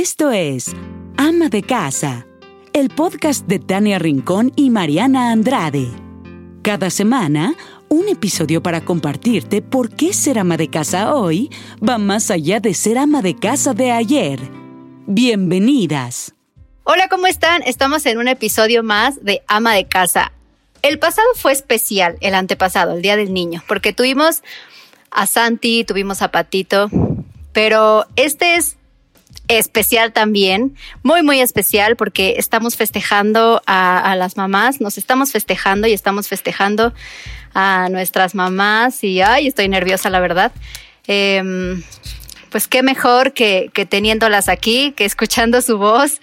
Esto es Ama de Casa, el podcast de Tania Rincón y Mariana Andrade. Cada semana, un episodio para compartirte por qué ser ama de casa hoy va más allá de ser ama de casa de ayer. Bienvenidas. Hola, ¿cómo están? Estamos en un episodio más de Ama de Casa. El pasado fue especial, el antepasado, el Día del Niño, porque tuvimos a Santi, tuvimos a Patito, pero este es especial también, muy, muy especial porque estamos festejando a, las mamás, nos estamos festejando y estamos festejando a nuestras mamás y, ay, estoy nerviosa, la verdad. Em, pues qué mejor que, que teniéndolas aquí, que escuchando su voz,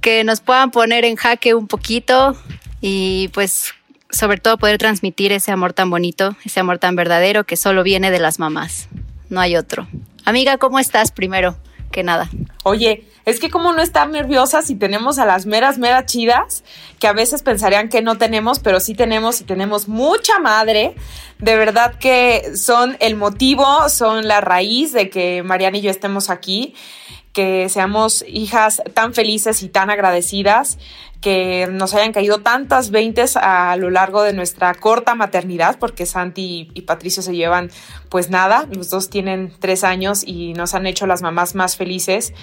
que nos puedan poner en jaque un poquito y pues sobre todo poder transmitir ese amor tan bonito, ese amor tan verdadero que solo viene de las mamás. No hay otro. Amiga, ¿cómo estás primero que nada? Oye, es que como no estar nerviosa si tenemos a las meras, meras chidas, que a veces pensarían que no tenemos, pero sí tenemos y tenemos mucha madre. De verdad que son el motivo, son la raíz de que Mariana y yo estemos aquí que seamos hijas tan felices y tan agradecidas que nos hayan caído tantas veintes a lo largo de nuestra corta maternidad, porque Santi y Patricio se llevan pues nada, los dos tienen tres años y nos han hecho las mamás más felices.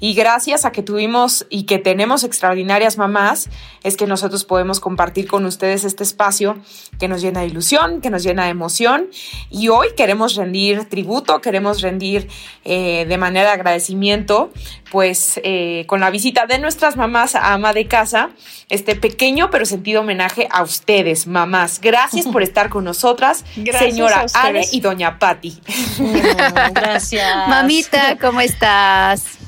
Y gracias a que tuvimos y que tenemos extraordinarias mamás, es que nosotros podemos compartir con ustedes este espacio que nos llena de ilusión, que nos llena de emoción. Y hoy queremos rendir tributo, queremos rendir eh, de manera de agradecimiento, pues eh, con la visita de nuestras mamás a ama de casa este pequeño pero sentido homenaje a ustedes, mamás. Gracias por estar con nosotras, señora Ale y doña Patti. Gracias. Mamita, ¿cómo estás?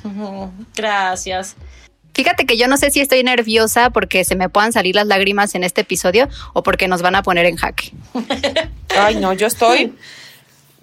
Gracias. Fíjate que yo no sé si estoy nerviosa porque se me puedan salir las lágrimas en este episodio o porque nos van a poner en jaque. Ay, no, yo estoy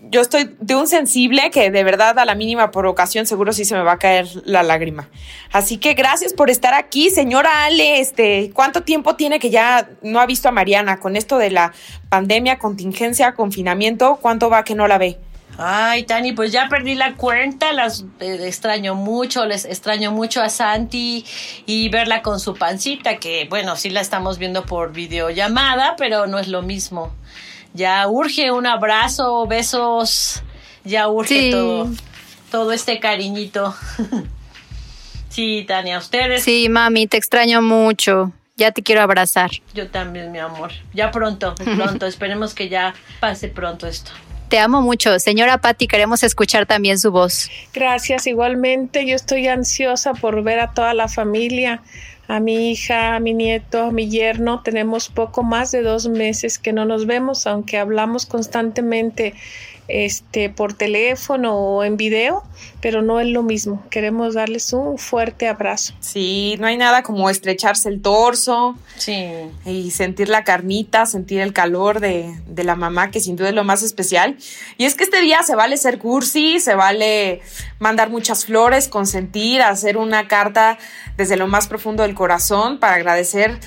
yo estoy de un sensible que de verdad a la mínima provocación seguro sí se me va a caer la lágrima. Así que gracias por estar aquí, señora Ale. Este, ¿cuánto tiempo tiene que ya no ha visto a Mariana con esto de la pandemia, contingencia, confinamiento? ¿Cuánto va que no la ve? Ay, Tani, pues ya perdí la cuenta, las eh, extraño mucho, les extraño mucho a Santi y verla con su pancita, que bueno, sí la estamos viendo por videollamada, pero no es lo mismo ya urge un abrazo, besos, ya urge todo, todo este cariñito. sí, Tania, ustedes. Sí, mami, te extraño mucho. Ya te quiero abrazar. Yo también, mi amor. Ya pronto, pronto. Esperemos que ya pase pronto esto. Te amo mucho. Señora Patti, queremos escuchar también su voz. Gracias, igualmente. Yo estoy ansiosa por ver a toda la familia a mi hija, a mi nieto, a mi yerno. Tenemos poco más de dos meses que no nos vemos, aunque hablamos constantemente este, por teléfono o en video, pero no es lo mismo. Queremos darles un fuerte abrazo. Sí, no hay nada como estrecharse el torso. Sí. Y sentir la carnita, sentir el calor de, de, la mamá, que sin duda es lo más especial. Y es que este día se vale ser cursi, se vale mandar muchas flores, consentir, hacer una carta desde lo más profundo del corazón para agradecer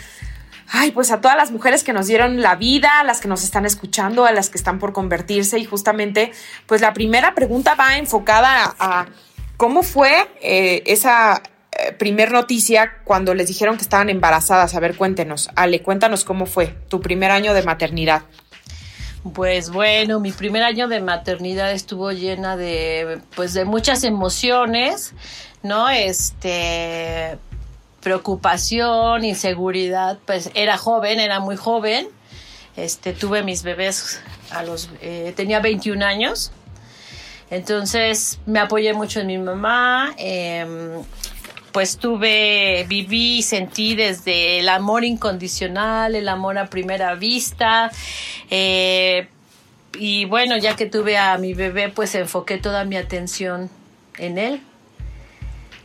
ay, pues a todas las mujeres que nos dieron la vida, a las que nos están escuchando, a las que están por convertirse y justamente, pues la primera pregunta va enfocada a, cómo fue eh, esa eh, primer noticia cuando les dijeron que estaban embarazadas. A ver, cuéntenos, Ale, cuéntanos cómo fue tu primer año de maternidad. Pues bueno, mi primer año de maternidad estuvo llena de, pues de muchas emociones, ¿no? Este, preocupación, inseguridad, pues era joven, era muy joven. Este, tuve mis bebés a los, eh, tenía 21 años. Entonces me apoyé mucho en mi mamá. Em, pues tuve, viví y sentí desde el amor incondicional, el amor a primera vista. Eh, y bueno, ya que tuve a mi bebé, pues enfoqué toda mi atención en él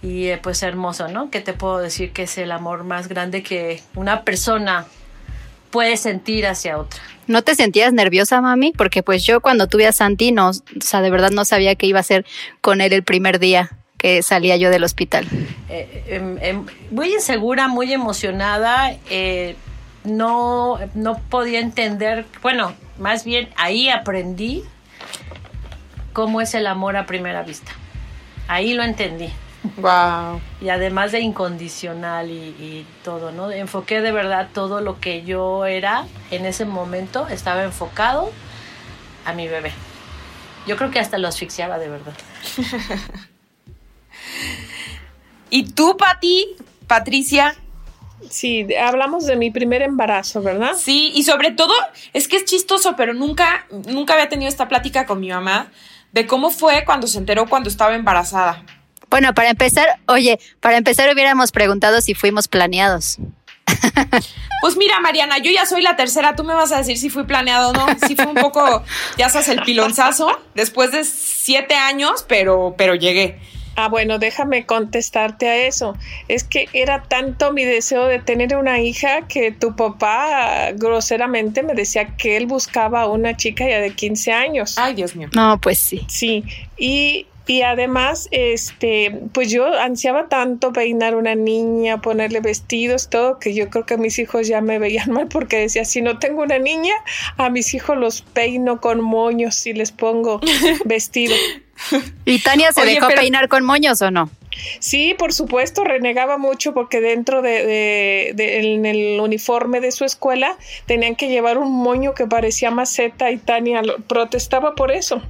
y eh, pues hermoso, ¿no? Que te puedo decir que es el amor más grande que una persona puede sentir hacia otra. ¿No te sentías nerviosa, mami? Porque pues yo cuando tuve a Santi, no, o sea, de verdad no sabía qué iba a hacer con él el primer día que salía yo del hospital. Eh, em, em, muy insegura, muy emocionada, eh, no, no podía entender, bueno, más bien ahí aprendí cómo es el amor a primera vista. Ahí lo entendí Wow. Y además de incondicional y, y, todo, ¿no? Enfoqué de verdad todo lo que yo era en ese momento, estaba enfocado a mi bebé. Yo creo que hasta lo asfixiaba de verdad. ¿Y tú, Pati, Patricia? Sí, hablamos de mi primer embarazo, ¿verdad? Sí, y sobre todo, es que es chistoso, pero nunca, nunca había tenido esta plática con mi mamá de cómo fue cuando se enteró cuando estaba embarazada. Bueno, para empezar, oye, para empezar hubiéramos preguntado si fuimos planeados. Pues mira, Mariana, yo ya soy la tercera, tú me vas a decir si fui planeado o no. Sí fue un poco, ya sabes, el pilonzazo después de siete años, pero, pero llegué. Ah, bueno, déjame contestarte a eso. Es que era tanto mi deseo de tener una hija que tu papá groseramente me decía que él buscaba a una chica ya de 15 años. Ay, Dios mío. No, pues sí. Sí, y y además, este, pues yo ansiaba tanto peinar una niña, ponerle vestidos, todo, que yo creo que mis hijos ya me veían mal porque decía, si no tengo una niña, a mis hijos los peino con moños y les pongo vestido. ¿Y Tania se Oye, dejó pero... peinar con moños o no? Sí, por supuesto, renegaba mucho porque dentro de, de, de, en el uniforme de su escuela tenían que llevar un moño que parecía maceta y Tania protestaba por eso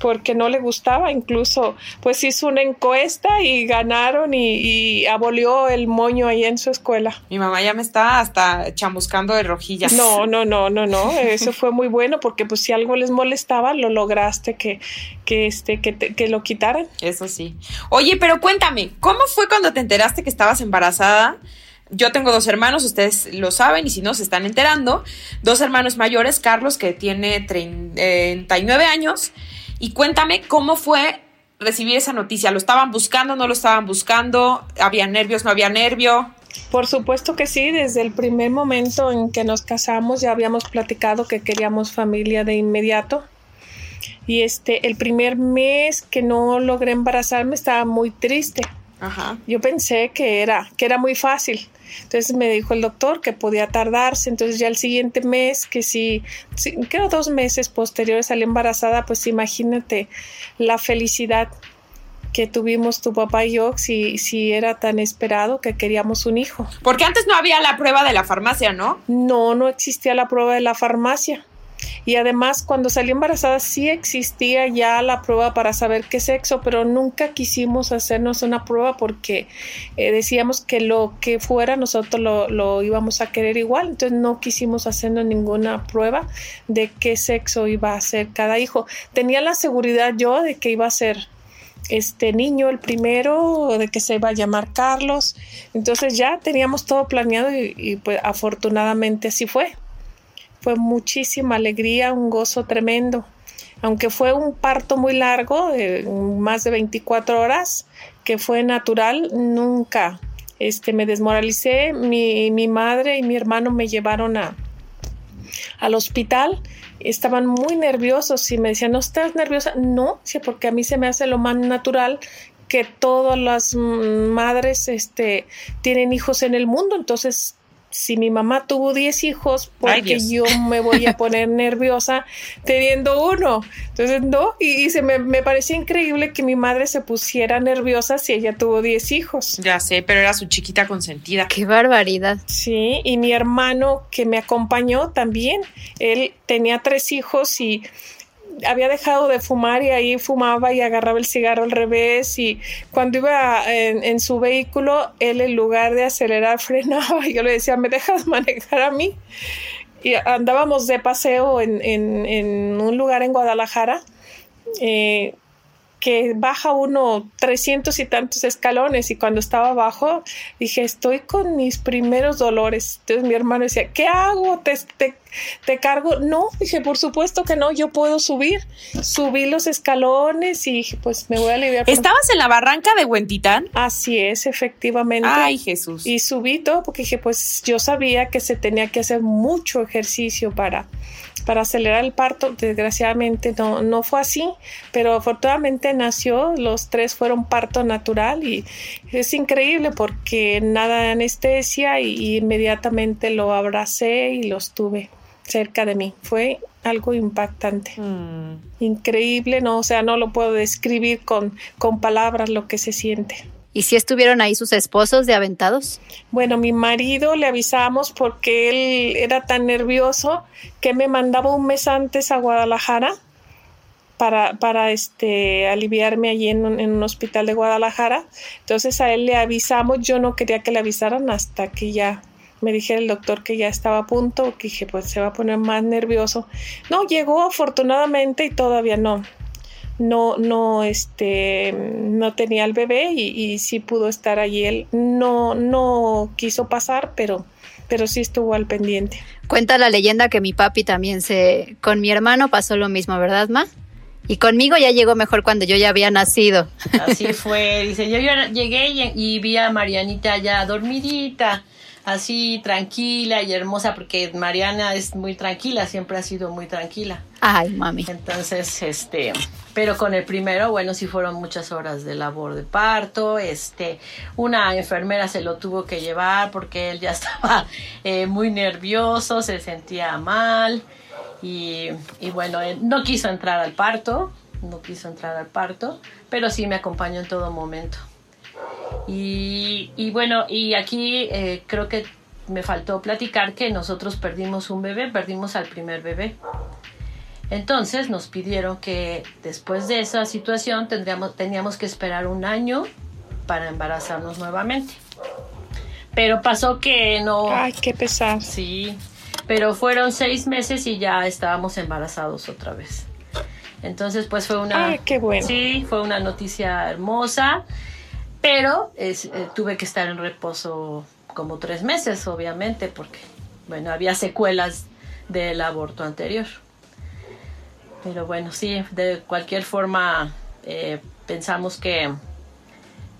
porque no le gustaba, incluso pues hizo una encuesta y ganaron y, y, abolió el moño ahí en su escuela. Mi mamá ya me está hasta chamuscando de rojillas. No, no, no, no, no, eso fue muy bueno porque pues si algo les molestaba lo lograste que, que, este, que, te, que lo quitaran. Eso sí. Oye, pero cuéntame, ¿cómo fue cuando te enteraste que estabas embarazada? Yo tengo dos hermanos, ustedes lo saben y si no se están enterando. Dos hermanos mayores, Carlos que tiene 39 años y cuéntame cómo fue recibir esa noticia. ¿Lo estaban buscando, no lo estaban buscando? ¿Había nervios, no había nervio? Por supuesto que sí, desde el primer momento en que nos casamos ya habíamos platicado que queríamos familia de inmediato. Y este, el primer mes que no logré embarazarme estaba muy triste. Ajá. Yo pensé que era, que era muy fácil. Entonces me dijo el doctor que podía tardarse. Entonces ya el siguiente mes, que si, si creo dos meses posteriores a la embarazada, pues imagínate la felicidad que tuvimos tu papá y yo si, si era tan esperado que queríamos un hijo. Porque antes no había la prueba de la farmacia, ¿no? No, no existía la prueba de la farmacia. Y además, cuando salí embarazada sí existía ya la prueba para saber qué sexo, pero nunca quisimos hacernos una prueba porque eh, decíamos que lo que fuera nosotros lo, lo, íbamos a querer igual. Entonces no quisimos hacernos ninguna prueba de qué sexo iba a ser cada hijo. Tenía la seguridad yo de que iba a ser este niño, el primero, de que se iba a llamar Carlos. Entonces ya teníamos todo planeado y, y pues afortunadamente así fue fue muchísima alegría, un gozo tremendo. Aunque fue un parto muy largo, de más de 24 horas, que fue natural, nunca este, me desmoralicé. Mi, mi madre y mi hermano me llevaron a, al hospital. Estaban muy nerviosos y me decían, ¿no estás nerviosa? No, porque a mí se me hace lo más natural que todas las madres este, tienen hijos en el mundo, entonces si mi mamá tuvo 10 hijos, porque Ay, yo me voy a poner nerviosa teniendo uno. Entonces, no, y, y se me, me, parecía increíble que mi madre se pusiera nerviosa si ella tuvo 10 hijos. Ya sé, pero era su chiquita consentida. Qué barbaridad. Sí, y mi hermano que me acompañó también, él tenía tres hijos y había dejado de fumar y ahí fumaba y agarraba el cigarro al revés y cuando iba en, su vehículo, él en lugar de acelerar frenaba y yo le decía, ¿me dejas manejar a mí? Y andábamos de paseo en, en, en un lugar en Guadalajara. Eh, que baja uno trescientos y tantos escalones y cuando estaba abajo dije estoy con mis primeros dolores entonces mi hermano decía ¿qué hago? ¿Te, te, te cargo? no, dije por supuesto que no, yo puedo subir subí los escalones y dije pues me voy a aliviar ¿estabas en la barranca de Huentitán? así es, efectivamente ay Jesús y subí todo porque dije pues yo sabía que se tenía que hacer mucho ejercicio para para acelerar el parto. Desgraciadamente no, no fue así, pero afortunadamente nació, los tres fueron parto natural y es increíble porque nada de anestesia y, y inmediatamente lo abracé y los tuve cerca de mí. Fue algo impactante. Mm. Increíble, no, o sea, no lo puedo describir con, con palabras lo que se siente. ¿Y si estuvieron ahí sus esposos de aventados? Bueno, mi marido le avisamos porque él era tan nervioso que me mandaba un mes antes a Guadalajara para, para este, aliviarme allí en un, en un hospital de Guadalajara. Entonces a él le avisamos, yo no quería que le avisaran hasta que ya me dije el doctor que ya estaba a punto, que dije, pues se va a poner más nervioso. No, llegó afortunadamente y todavía no. No, no, este, no tenía el bebé y, y sí pudo estar allí. Él no, no quiso pasar, pero, pero sí estuvo al pendiente. Cuenta la leyenda que mi papi también se, con mi hermano pasó lo mismo, ¿verdad, Ma? Y conmigo ya llegó mejor cuando yo ya había nacido. Así fue, dice, yo, yo llegué y, y vi a Marianita ya dormidita así tranquila y hermosa, porque Mariana es muy tranquila, siempre ha sido muy tranquila. Ay, mami. Entonces, este, pero con el primero, bueno, sí fueron muchas horas de labor de parto, este, una enfermera se lo tuvo que llevar porque él ya estaba eh, muy nervioso, se sentía mal y, y bueno, él no quiso entrar al parto, no quiso entrar al parto, pero sí me acompañó en todo momento. Y, y bueno, y aquí eh, creo que me faltó platicar que nosotros perdimos un bebé, perdimos al primer bebé. Entonces nos pidieron que después de esa situación tendríamos, teníamos que esperar un año para embarazarnos nuevamente. Pero pasó que no... Ay, qué pesar. Sí, pero fueron seis meses y ya estábamos embarazados otra vez. Entonces, pues fue una... Ay, qué bueno. Sí, fue una noticia hermosa, pero es, eh, tuve que estar en reposo como tres meses, obviamente, porque, bueno, había secuelas del aborto anterior. Pero bueno, sí, de cualquier forma eh, pensamos que,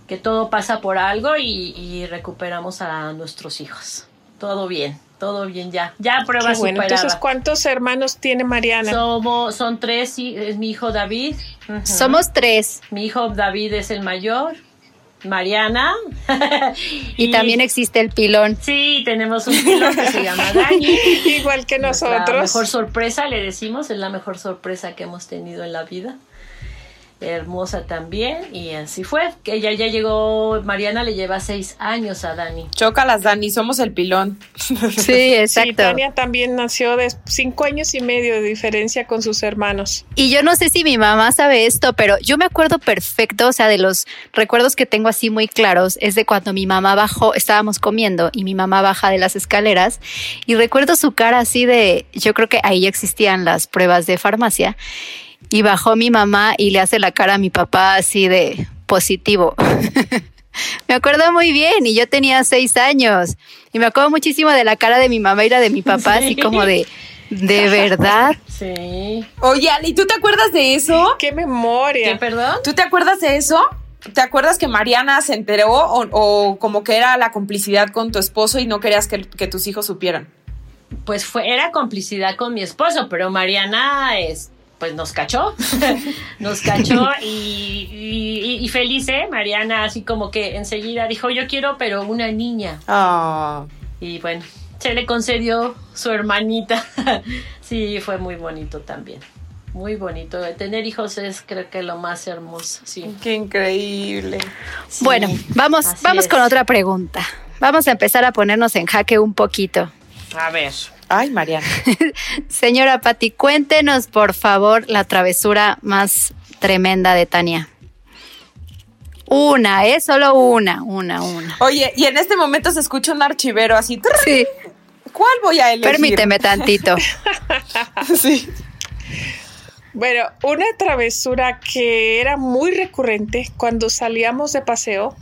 que todo pasa por algo y, y recuperamos a nuestros hijos. Todo bien, todo bien ya. Ya prueba bueno. superada. Entonces, ¿cuántos hermanos tiene Mariana? Somos, son tres, y es mi hijo David. Somos tres. Mi hijo David es el mayor. Mariana. Y, también existe el pilón. Sí, tenemos un pilón que se llama Dani. Igual que nosotros. mejor sorpresa, le decimos, es la mejor sorpresa que hemos tenido en la vida. Hermosa también, y así fue. Que ella ya llegó, Mariana le lleva seis años a Dani. Chócalas, Dani, somos el pilón. Sí, Sí, exacto. Tania también nació de cinco años y medio de diferencia con sus hermanos. Y yo no sé si mi mamá sabe esto, pero yo me acuerdo perfecto, o sea, de los recuerdos que tengo así muy claros, es de cuando mi mamá bajó, estábamos comiendo y mi mamá baja de las escaleras y recuerdo su cara así de, yo creo que ahí existían las pruebas de farmacia y bajó mi mamá y le hace la cara a mi papá así de positivo. me acuerdo muy bien y yo tenía seis años y me acuerdo muchísimo de la cara de mi mamá y la de mi papá, así Sí. como de, ¿de verdad? Sí. Oye, Ali, ¿tú te acuerdas de eso? ¡Qué memoria! ¿Qué, perdón? ¿Tú te acuerdas de eso? ¿Te acuerdas que Mariana se enteró o, o como que era la complicidad con tu esposo y no querías que, que tus hijos supieran? Pues fue, era complicidad con mi esposo, pero Mariana es, pues nos cachó, nos cachó y, y, y feliz, ¿eh? Mariana así como que enseguida dijo, yo quiero, pero una niña. Ah. Y bueno, se le concedió su hermanita. sí, fue muy bonito también. Muy bonito. Tener hijos es creo que lo más hermoso, sí. Qué increíble. Sí, Bueno, vamos, vamos es. con otra pregunta. Vamos a empezar a ponernos en jaque un poquito. A ver. Ay, Mariana. Señora Patti, cuéntenos por favor la travesura más tremenda de Tania. Una, ¿eh? Solo una, una, una. Oye, y en este momento se escucha un archivero así. trrr, Sí, ¿Cuál voy a elegir? permíteme tantito. Sí. Bueno, una travesura que era muy recurrente cuando salíamos de paseo.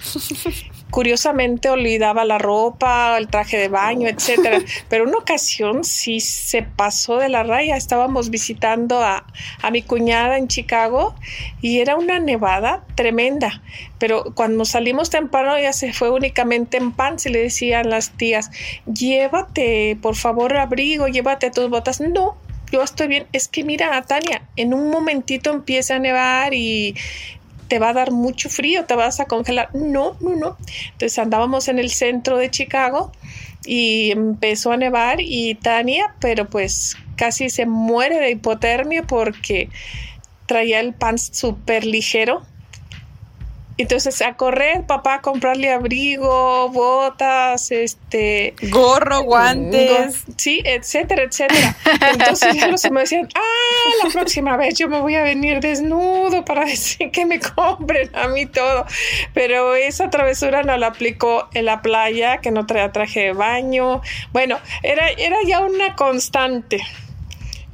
Curiosamente olvidaba la ropa, el traje de baño, etcétera. Pero una ocasión sí se pasó de la raya. Estábamos visitando a, a mi cuñada en Chicago y era una nevada tremenda. Pero cuando salimos temprano ella se fue únicamente en pants y le decían las tías, llévate por favor abrigo, llévate tus botas. No, yo estoy bien. Es que mira, Tania, en un momentito empieza a nevar y te va a dar mucho frío, te vas a congelar. No, no, no. Entonces andábamos en el centro de Chicago y empezó a nevar y Tania, pero pues casi se muere de hipotermia porque traía el pants súper ligero Entonces a correr, papá, a comprarle abrigo, botas, este... Gorro, guantes. sí, etcétera, etcétera. Entonces ya los me decían, ah, la próxima vez yo me voy a venir desnudo para decir que me compren a mí todo. Pero esa travesura no la aplicó en la playa, que no traía traje de baño. Bueno, era, era ya una constante.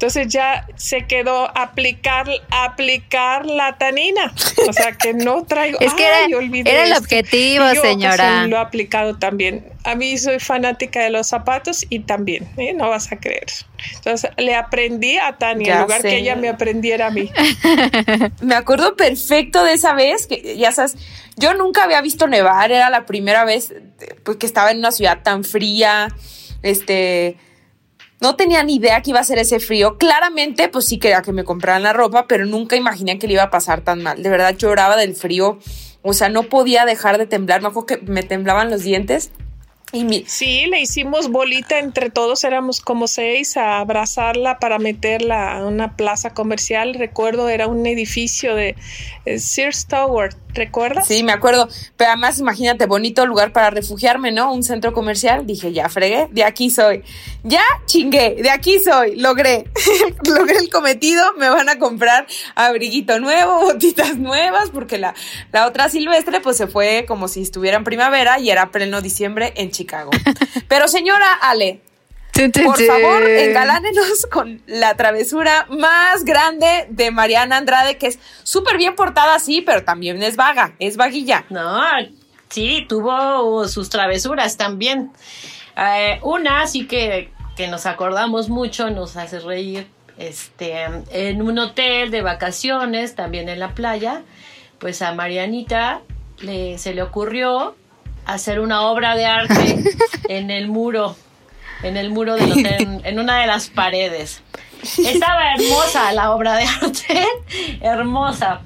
Entonces ya se quedó aplicar, aplicar la tanina. O sea, que no traigo. es que era, era el objetivo, señora. lo he aplicado también. A mí soy fanática de los zapatos y también, ¿eh? no vas a creer. Entonces le aprendí a Tania en lugar que ella me aprendiera a mí. me acuerdo perfecto de esa vez que ya sabes, yo nunca había visto nevar, era la primera vez pues, que estaba en una ciudad tan fría. Este, no tenía ni idea que iba a ser ese frío. Claramente, pues sí quería que me compraran la ropa, pero nunca imaginé que le iba a pasar tan mal. De verdad lloraba del frío. O sea, no podía dejar de temblar. Me acuerdo que me temblaban los dientes. Y Sí, le hicimos bolita entre todos, éramos como seis a abrazarla para meterla a una plaza comercial. Recuerdo, era un edificio de eh, Sears Tower, ¿recuerdas? Sí, me acuerdo. Pero además, imagínate, bonito lugar para refugiarme, ¿no? Un centro comercial. Dije, ya fregué, de aquí soy. Ya chingué, de aquí soy. Logré, logré el cometido. Me van a comprar abriguito nuevo, botitas nuevas, porque la, la otra silvestre, pues se fue como si estuviera en primavera y era pleno diciembre en Chicago. Chicago. Pero señora Ale, por favor, engalánenos con la travesura más grande de Mariana Andrade, que es súper bien portada, sí, pero también es vaga, es vaguilla. No, sí, tuvo sus travesuras también. Eh, una sí que, que nos acordamos mucho, nos hace reír, este, en un hotel de vacaciones, también en la playa, pues a Marianita le, se le ocurrió hacer una obra de arte en el muro, en el muro del hotel, en, una de las paredes. Estaba hermosa la obra de arte, hermosa.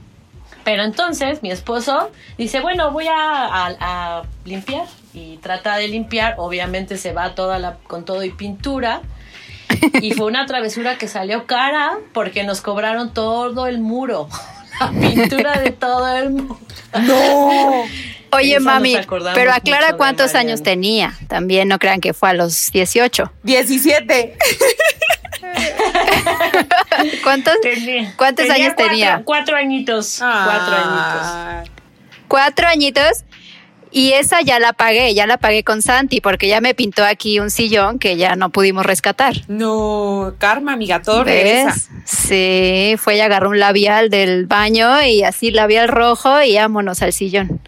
Pero entonces mi esposo dice, bueno, voy a, limpiar. Y trata de limpiar, obviamente se va toda la, con todo y pintura. Y fue una travesura que salió cara porque nos cobraron todo el muro. La pintura de todo el muro. No. Oye, mami, pero aclara cuántos años tenía. También no crean que fue a los 18. 17. ¿Cuántos, ¿cuántos años tenía? Cuatro añitos. Cuatro ah. añitos. Cuatro añitos. Y esa ya la pagué, ya la pagué con Santi, porque ya me pintó aquí un sillón que ya no pudimos rescatar. No, karma, amiga, todo Sí, fue y agarró un labial del baño y así labial rojo y vámonos al sillón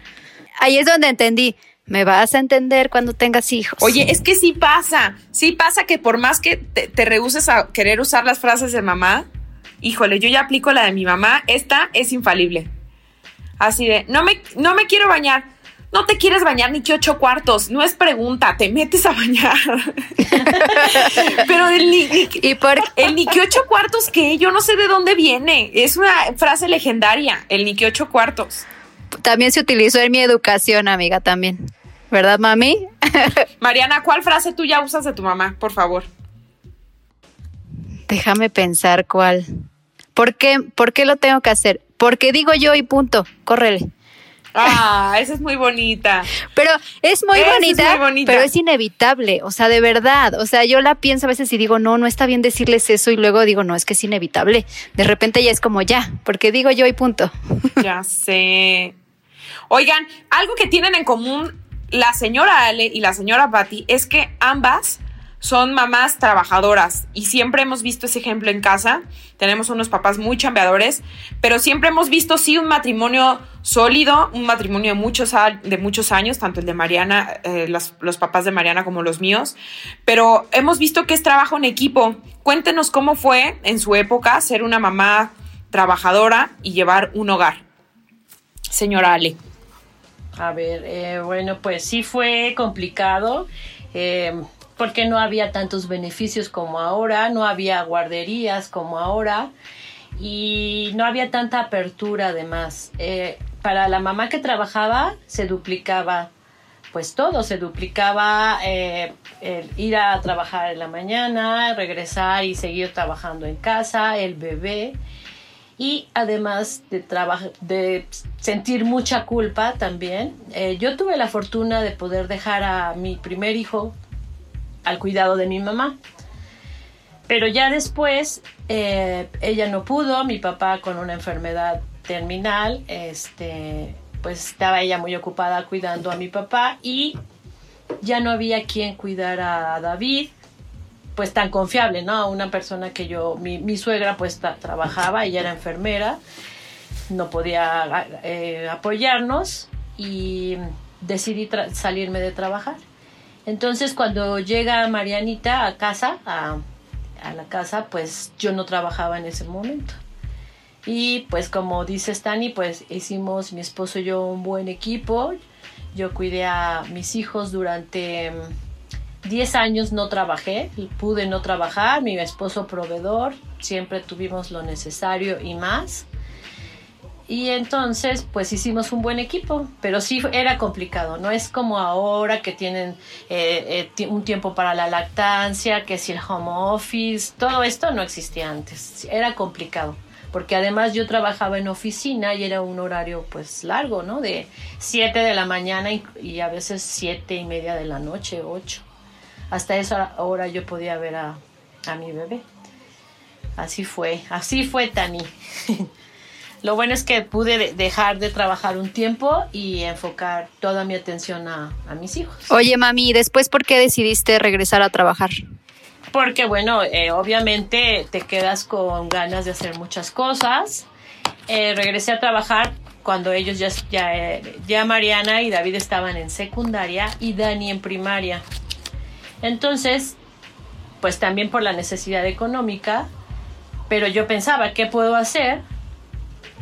ahí es donde entendí. Me vas a entender cuando tengas hijos. Oye, es que sí pasa, sí pasa que por más que te, te rehuses a querer usar las frases de mamá, híjole, yo ya aplico la de mi mamá, esta es infalible. Así de, no me, no me quiero bañar. No te quieres bañar ni que ocho cuartos, no es pregunta, te metes a bañar. Pero el ni, ¿Y por el ni que ocho cuartos que yo no sé de dónde viene, es una frase legendaria, el ni que ocho cuartos también se utilizó en mi educación, amiga, también. ¿Verdad, mami? Mariana, ¿cuál frase tú ya usas de tu mamá, por favor? Déjame pensar cuál. ¿Por qué, ¿Por qué lo tengo que hacer? Porque digo yo y punto, córrele. Ah, esa es muy bonita. Pero es muy, bonita, pero es inevitable, o sea, de verdad. O sea, yo la pienso a veces y digo, no, no está bien decirles eso y luego digo, no, es que es inevitable. De repente ya es como ya, porque digo yo y punto. Ya sé. Oigan, algo que tienen en común la señora Ale y la señora Patty es que ambas son mamás trabajadoras y siempre hemos visto ese ejemplo en casa. Tenemos unos papás muy chambeadores, pero siempre hemos visto sí un matrimonio sólido, un matrimonio de muchos, de muchos años, tanto el de Mariana, eh, los, papás de Mariana como los míos, pero hemos visto que es trabajo en equipo. Cuéntenos cómo fue en su época ser una mamá trabajadora y llevar un hogar. Señora Ale. A ver, eh, bueno, pues sí fue complicado. Eh, porque no había tantos beneficios como ahora, no había guarderías como ahora. Y no había tanta apertura además. Eh, para la mamá que trabajaba se duplicaba pues todo, se duplicaba ir a trabajar en la mañana, regresar y seguir trabajando en casa, el bebé. Y además de, de sentir mucha culpa también, eh, yo tuve la fortuna de poder dejar a mi primer hijo al cuidado de mi mamá. Pero ya después eh, ella no pudo, mi papá con una enfermedad terminal, este, pues estaba ella muy ocupada cuidando a mi papá y ya no había quien cuidar a David, pues tan confiable, ¿no? Una persona que yo, mi, suegra pues trabajaba, ella era enfermera, no podía eh, apoyarnos y decidí salirme de trabajar. Entonces cuando llega Marianita a casa, a, la casa, pues yo no trabajaba en ese momento. Y pues como dice Stani, pues hicimos mi esposo y yo un buen equipo. Yo cuidé a mis hijos durante 10 mm, años, no trabajé, pude no trabajar, mi esposo proveedor, siempre tuvimos lo necesario y más. Y entonces, pues hicimos un buen equipo, pero sí era complicado. No es como ahora que tienen eh, eh, un tiempo para la lactancia, que si el home office, todo esto no existía antes. Era complicado porque además yo trabajaba en oficina y era un horario pues largo, ¿no? De 7 de la mañana y, a veces siete y media de la noche, 8. Hasta esa hora yo podía ver a, a mi bebé. Así fue, así fue Tani. Lo bueno es que pude dejar de trabajar un tiempo y enfocar toda mi atención a, a mis hijos. Oye, mami, ¿después por qué decidiste regresar a trabajar? porque bueno, eh, obviamente te quedas con ganas de hacer muchas cosas. Eh, regresé a trabajar cuando ellos ya, ya, eh, ya Mariana y David estaban en secundaria y Dani en primaria. Entonces, pues también por la necesidad económica, pero yo pensaba, ¿qué puedo hacer?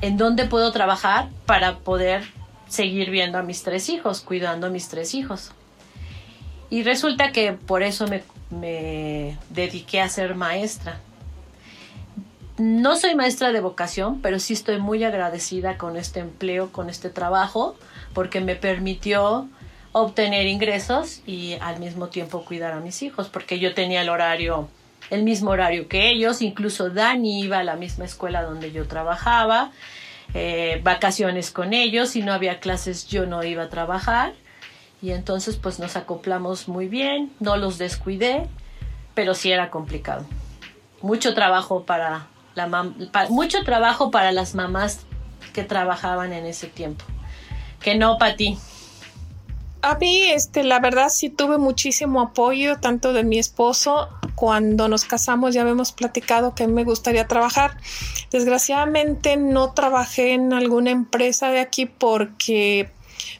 ¿En dónde puedo trabajar para poder seguir viendo a mis tres hijos, cuidando a mis tres hijos? Y resulta que por eso me dediqué a ser maestra. No soy maestra de vocación, pero sí estoy muy agradecida con este empleo, con este trabajo, porque me permitió obtener ingresos y al mismo tiempo cuidar a mis hijos, porque yo tenía el horario, el mismo horario que ellos, incluso Dani iba a la misma escuela donde yo trabajaba, eh, vacaciones con ellos, si no había clases yo no iba a trabajar y entonces pues nos acoplamos muy bien, no los descuidé, pero sí era complicado. Mucho trabajo para la mucho trabajo para las mamás que trabajaban en ese tiempo. Que no para ti. A mí, este, la verdad sí tuve muchísimo apoyo, tanto de mi esposo. Cuando nos casamos ya habíamos platicado que me gustaría trabajar. Desgraciadamente no trabajé en alguna empresa de aquí porque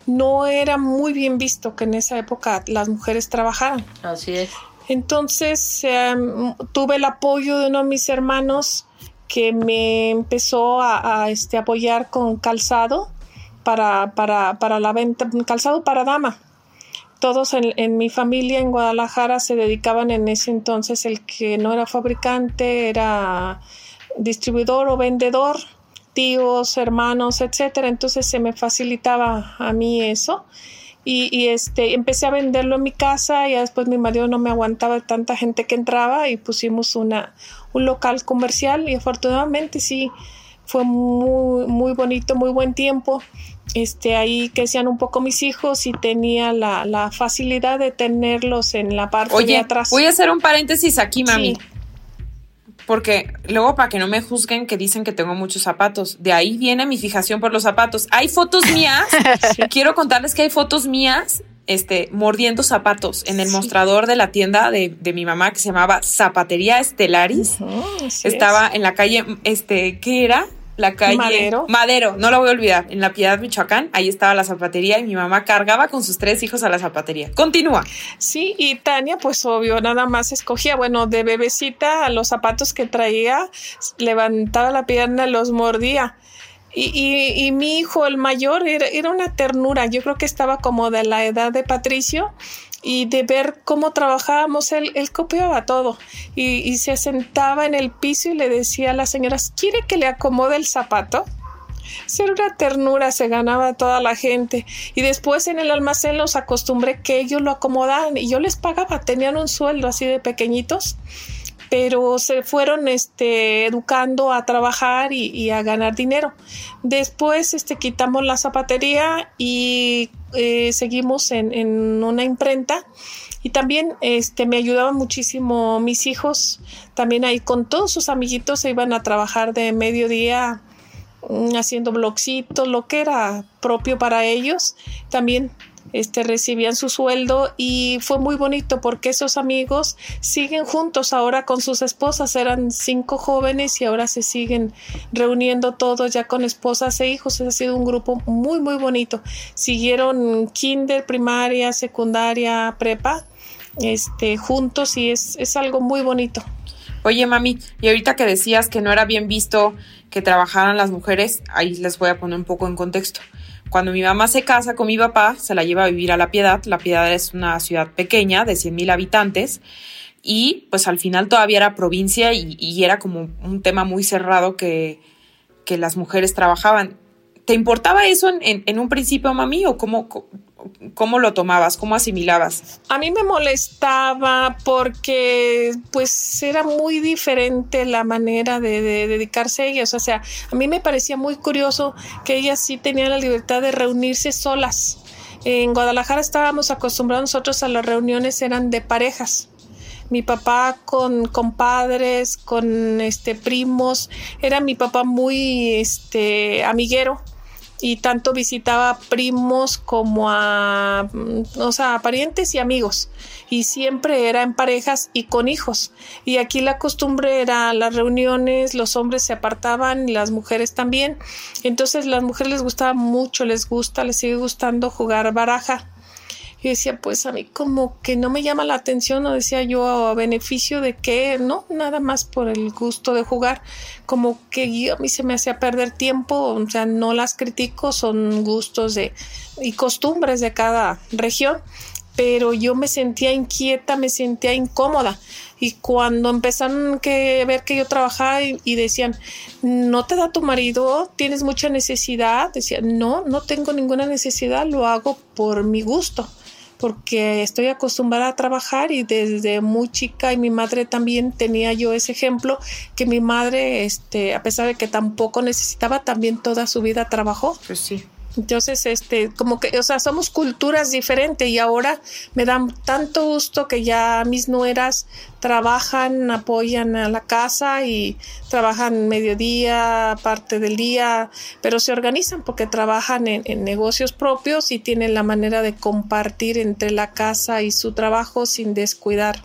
no era muy bien visto que en esa época las mujeres trabajaran. Así es. Entonces em, tuve el apoyo de uno de mis hermanos que me empezó a, este, apoyar con calzado para, para, para, la venta, calzado para dama. Todos en, en, mi familia en Guadalajara se dedicaban en ese entonces, el que no era fabricante era distribuidor o vendedor tíos, hermanos, etcétera. Entonces se me facilitaba a mí eso. Y, este empecé a venderlo en mi casa y después mi marido no me aguantaba tanta gente que entraba y pusimos una un local comercial y afortunadamente sí fue muy muy bonito muy buen tiempo. Este ahí crecían un poco mis hijos y tenía la, facilidad de tenerlos en la parte de atrás. voy a hacer un paréntesis aquí mami. Porque luego para que no me juzguen que dicen que tengo muchos zapatos, de ahí viene mi fijación por los zapatos. Hay fotos mías, quiero contarles que hay fotos mías este, mordiendo zapatos en el mostrador de la tienda de, mi mamá que se llamaba Zapatería Estelaris. Estaba en la calle, este, ¿qué era? La calle Madero. Madero, no la voy a olvidar, en la Piedad, Michoacán, ahí estaba la zapatería y mi mamá cargaba con sus tres hijos a la zapatería. Continúa. Sí, y Tania, pues obvio, nada más escogía, bueno, de bebecita los zapatos que traía, levantaba la pierna, los mordía. Y, y, mi hijo, el mayor, era, era, una ternura. Yo creo que estaba como de la edad de Patricio y de ver cómo trabajábamos, él, copiaba todo y, y, se sentaba en el piso y le decía a las señoras, ¿quiere que le acomode el zapato? Ser una ternura, se ganaba toda la gente. Y después en el almacén los acostumbré que ellos lo acomodaran y yo les pagaba, tenían un sueldo así de pequeñitos pero se fueron este, educando a trabajar y, a ganar dinero. Después este, quitamos la zapatería y eh, seguimos en, en, una imprenta. Y también este, me ayudaban muchísimo mis hijos, también ahí con todos sus amiguitos se iban a trabajar de mediodía mm, haciendo blogcitos, lo que era propio para ellos. También este, recibían su sueldo y fue muy bonito porque esos amigos siguen juntos ahora con sus esposas, eran cinco jóvenes y ahora se siguen reuniendo todos ya con esposas e hijos, ha sido un grupo muy muy bonito, siguieron kinder, primaria, secundaria, prepa, este, juntos y es, es algo muy bonito. Oye, mami, y ahorita que decías que no era bien visto que trabajaran las mujeres, ahí les voy a poner un poco en contexto. Cuando mi mamá se casa con mi papá, se la lleva a vivir a La Piedad. La Piedad es una ciudad pequeña de 100.000 habitantes y pues al final todavía era provincia y, era como un tema muy cerrado que, que, las mujeres trabajaban. ¿Te importaba eso en, en un principio, mami, o cómo, ¿Cómo lo tomabas? ¿Cómo asimilabas? A mí me molestaba porque pues era muy diferente la manera de, dedicarse a ellas. O sea, a mí me parecía muy curioso que ellas sí tenían la libertad de reunirse solas. En Guadalajara estábamos acostumbrados nosotros a las reuniones eran de parejas mi papá con compadres, con este primos, era mi papá muy este amiguero y tanto visitaba primos como a, mm, o sea, parientes y amigos. Y siempre era en parejas y con hijos. Y aquí la costumbre era las reuniones, los hombres se apartaban las mujeres también. Entonces las mujeres les gustaba mucho, les gusta, les sigue gustando jugar baraja. Y decía, pues a mí como que no me llama la atención, o decía yo a beneficio de que, no, nada más por el gusto de jugar, como que a mí se me hacía perder tiempo, o sea, no las critico, son gustos de y costumbres de cada región, pero yo me sentía inquieta, me sentía incómoda. Y cuando empezaron a ver que yo trabajaba y, y, decían, ¿no te da tu marido? ¿Tienes mucha necesidad? Decía, no, no tengo ninguna necesidad, lo hago por mi gusto porque estoy acostumbrada a trabajar y desde muy chica y mi madre también tenía yo ese ejemplo que mi madre, este, a pesar de que tampoco necesitaba, también toda su vida trabajó. Pues sí. Entonces, este, como que, o sea, somos culturas diferentes y ahora me dan tanto gusto que ya mis nueras trabajan, apoyan a la casa y trabajan mediodía, parte del día, pero se organizan porque trabajan en, negocios propios y tienen la manera de compartir entre la casa y su trabajo sin descuidar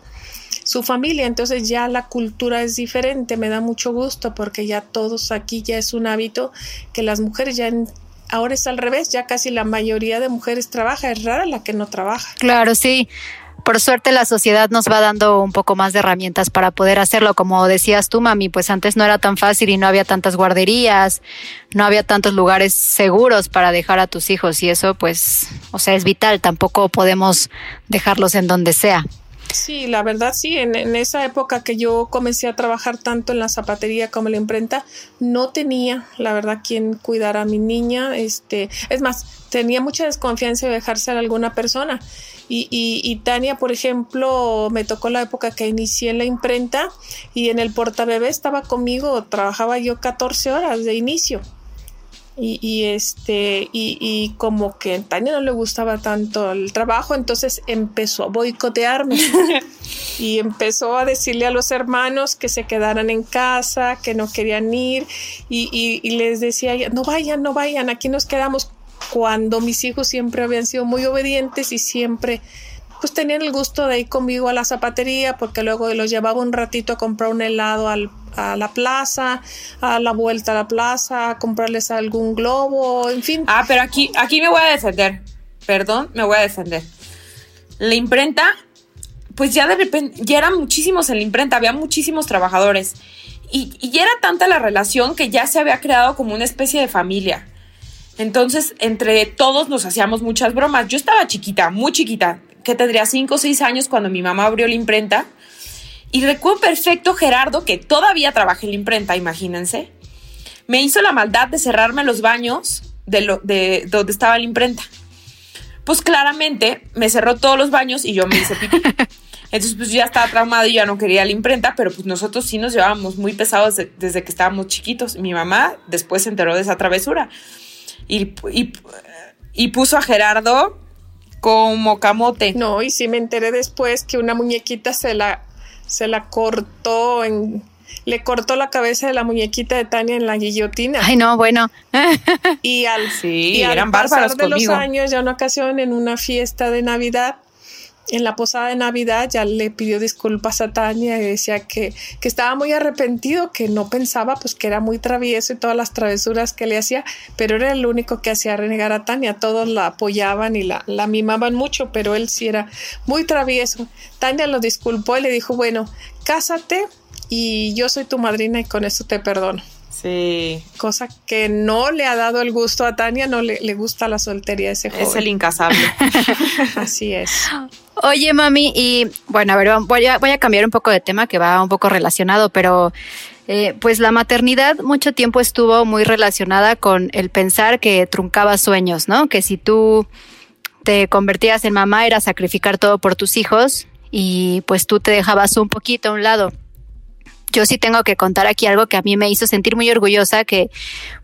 su familia. Entonces ya la cultura es diferente. Me da mucho gusto porque ya todos aquí ya es un hábito que las mujeres ya ahora es al revés, ya casi la mayoría de mujeres trabaja, es rara la que no trabaja. Claro, sí. Por suerte la sociedad nos va dando un poco más de herramientas para poder hacerlo. Como decías tú, mami, pues antes no era tan fácil y no había tantas guarderías, no había tantos lugares seguros para dejar a tus hijos y eso pues, o sea, es vital. Tampoco podemos dejarlos en donde sea. Sí, la verdad sí, en, esa época que yo comencé a trabajar tanto en la zapatería como en la imprenta, no tenía, la verdad, quien cuidara a mi niña. Este, es más, tenía mucha desconfianza de dejarse a alguna persona. Y, y, y, Tania, por ejemplo, me tocó la época que inicié en la imprenta y en el portabebé estaba conmigo, trabajaba yo 14 horas de inicio. Y, y, este y, y, como que a Tania no le gustaba tanto el trabajo entonces empezó a boicotearme. Y empezó a decirle a los hermanos que se quedaran en casa que no querían ir y, y les decía no vayan no vayan aquí nos quedamos cuando mis hijos siempre habían sido muy obedientes y siempre pues tenían el gusto de ir conmigo a la zapatería porque luego los llevaba un ratito a comprar un helado al a la plaza, a la vuelta a la plaza, a comprarles algún globo, en fin. Ah, pero aquí, aquí me voy a defender. Perdón, me voy a defender. La imprenta, pues ya de repente, ya eran muchísimos en la imprenta, había muchísimos trabajadores. Y, y era tanta la relación que ya se había creado como una especie de familia. Entonces, entre todos nos hacíamos muchas bromas. Yo estaba chiquita, muy chiquita, que tendría 5 o 6 años cuando mi mamá abrió la imprenta y recuerdo perfecto Gerardo, que todavía trabaja en la imprenta, imagínense, me hizo la maldad de cerrarme los baños de, lo, de donde estaba la imprenta. Pues claramente me cerró todos los baños y yo me hice pipí. Entonces, pues ya estaba traumado y ya no quería la imprenta, pero pues nosotros sí nos llevábamos muy pesados desde que estábamos chiquitos. Mi mamá después se enteró de esa travesura y, y, puso a Gerardo como camote. No, y sí me enteré después que una muñequita se la, se la cortó en le cortó la cabeza de la muñequita de Tania en la guillotina. Ay, no, bueno. y al, sí, eran bárbaros de los años, ya una ocasión en una fiesta de Navidad, en la posada de Navidad ya le pidió disculpas a Tania y decía que, que, estaba muy arrepentido, que no pensaba pues que era muy travieso y todas las travesuras que le hacía, pero era el único que hacía renegar a Tania. Todos la apoyaban y la, la mimaban mucho, pero él sí era muy travieso. Tania lo disculpó y le dijo, bueno, cásate y yo soy tu madrina y con eso te perdono. Sí. Cosa que no le ha dado el gusto a Tania, no le, gusta la soltería de ese joven. Es el incasable. Así es. Oye, mami, y bueno, a ver, voy a, voy a cambiar un poco de tema que va un poco relacionado, pero eh, pues la maternidad mucho tiempo estuvo muy relacionada con el pensar que truncaba sueños, ¿no? Que si tú te convertías en mamá era sacrificar todo por tus hijos y pues tú te dejabas un poquito a un lado yo sí tengo que contar aquí algo que a mí me hizo sentir muy orgullosa, que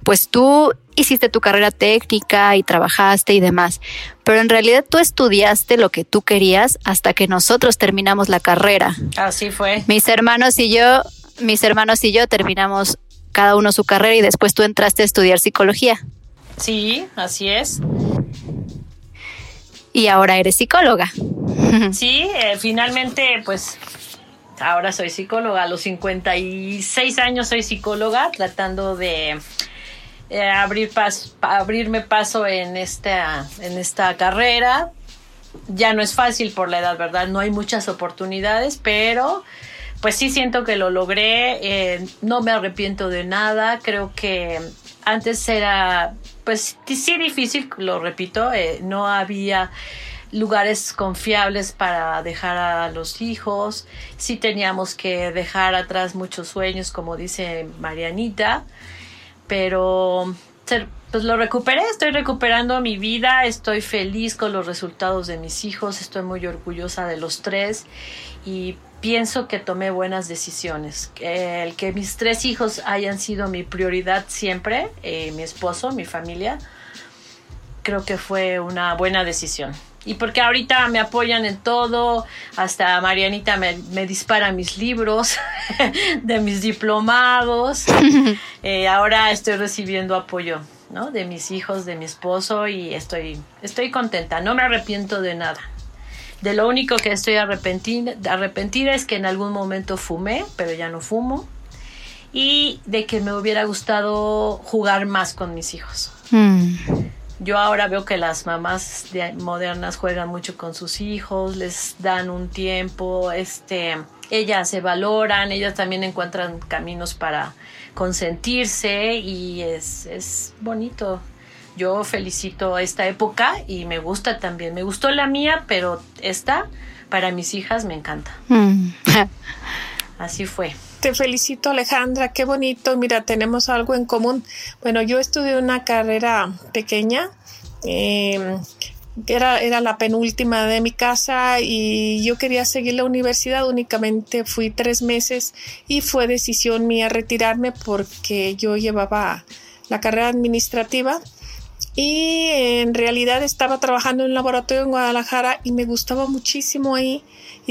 pues tú hiciste tu carrera técnica y trabajaste y demás, pero en realidad tú estudiaste lo que tú querías hasta que nosotros terminamos la carrera. Así fue. Mis hermanos y yo, mis hermanos y yo terminamos cada uno su carrera y después tú entraste a estudiar psicología. Sí, así es. Y ahora eres psicóloga. Sí, eh, finalmente pues ahora soy psicóloga. A los 56 años soy psicóloga, tratando de eh, abrir abrirme paso en esta, en esta carrera. Ya no es fácil por la edad, ¿verdad? No hay muchas oportunidades, pero pues sí siento que lo logré. Eh, no me arrepiento de nada. Creo que antes era, pues sí difícil, lo repito, eh, no había lugares confiables para dejar a los hijos, sí teníamos que dejar atrás muchos sueños, como dice Marianita, pero pues lo recuperé, estoy recuperando mi vida, estoy feliz con los resultados de mis hijos, estoy muy orgullosa de los tres y pienso que tomé buenas decisiones. El que mis tres hijos hayan sido mi prioridad siempre, eh, mi esposo, mi familia, creo que fue una buena decisión y porque ahorita me apoyan en todo, hasta Marianita me, dispara mis libros de mis diplomados, eh, ahora estoy recibiendo apoyo, ¿no? De mis hijos, de mi esposo y estoy, estoy contenta, no me arrepiento de nada. De lo único que estoy arrepentida, arrepentida es que en algún momento fumé, pero ya no fumo. Y de que me hubiera gustado jugar más con mis hijos. Mm. Yo ahora veo que las mamás modernas juegan mucho con sus hijos, les dan un tiempo, este, ellas se valoran, ellas también encuentran caminos para consentirse y es, es bonito. Yo felicito esta época y me gusta también. Me gustó la mía, pero esta para mis hijas me encanta. Mm. Así fue. Te felicito Alejandra, qué bonito. Mira, tenemos algo en común. Bueno, yo estudié una carrera pequeña, em, era, era la penúltima de mi casa y yo quería seguir la universidad, únicamente fui tres meses y fue decisión mía retirarme porque yo llevaba la carrera administrativa y en realidad estaba trabajando en un laboratorio en Guadalajara y me gustaba muchísimo ahí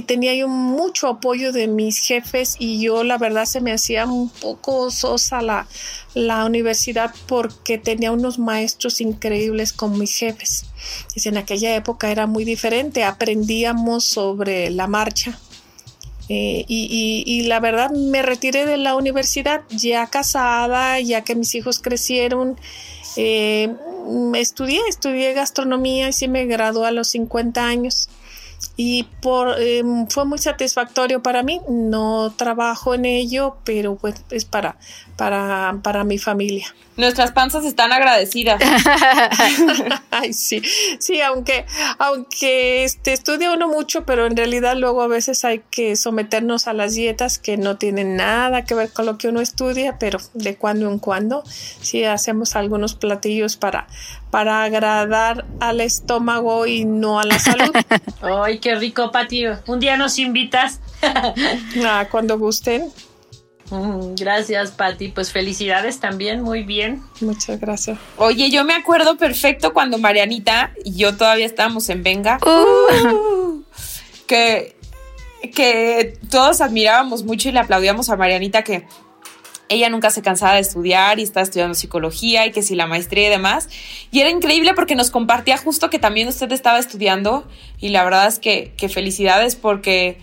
tenía yo mucho apoyo de mis jefes y yo la verdad se me hacía un poco sosa la, la universidad porque tenía unos maestros increíbles con mis jefes. Y en aquella época era muy diferente, aprendíamos sobre la marcha. Eh, y, y, la verdad me retiré de la universidad ya casada, ya que mis hijos crecieron. Eh, estudié, estudié gastronomía y sí me gradué a los 50 años y por, em, fue muy satisfactorio para mí. No trabajo en ello, pero pues es para, para, para mi familia. Nuestras panzas están agradecidas. Ay, sí, sí, aunque, aunque este, estudia uno mucho, pero en realidad luego a veces hay que someternos a las dietas que no tienen nada que ver con lo que uno estudia, pero de cuando en cuando sí hacemos algunos platillos para, para agradar al estómago y no a la salud. Ay, qué rico, Pati. Un día nos invitas. ah, cuando gusten. Gracias, Pati. Pues felicidades también, muy bien. Muchas gracias. Oye, yo me acuerdo perfecto cuando Marianita y yo todavía estábamos en Venga. Uh. que, que todos admirábamos mucho y le aplaudíamos a Marianita que ella nunca se cansaba de estudiar y está estudiando psicología y que si la maestría y demás. Y era increíble porque nos compartía justo que también usted estaba estudiando y la verdad es que, que felicidades porque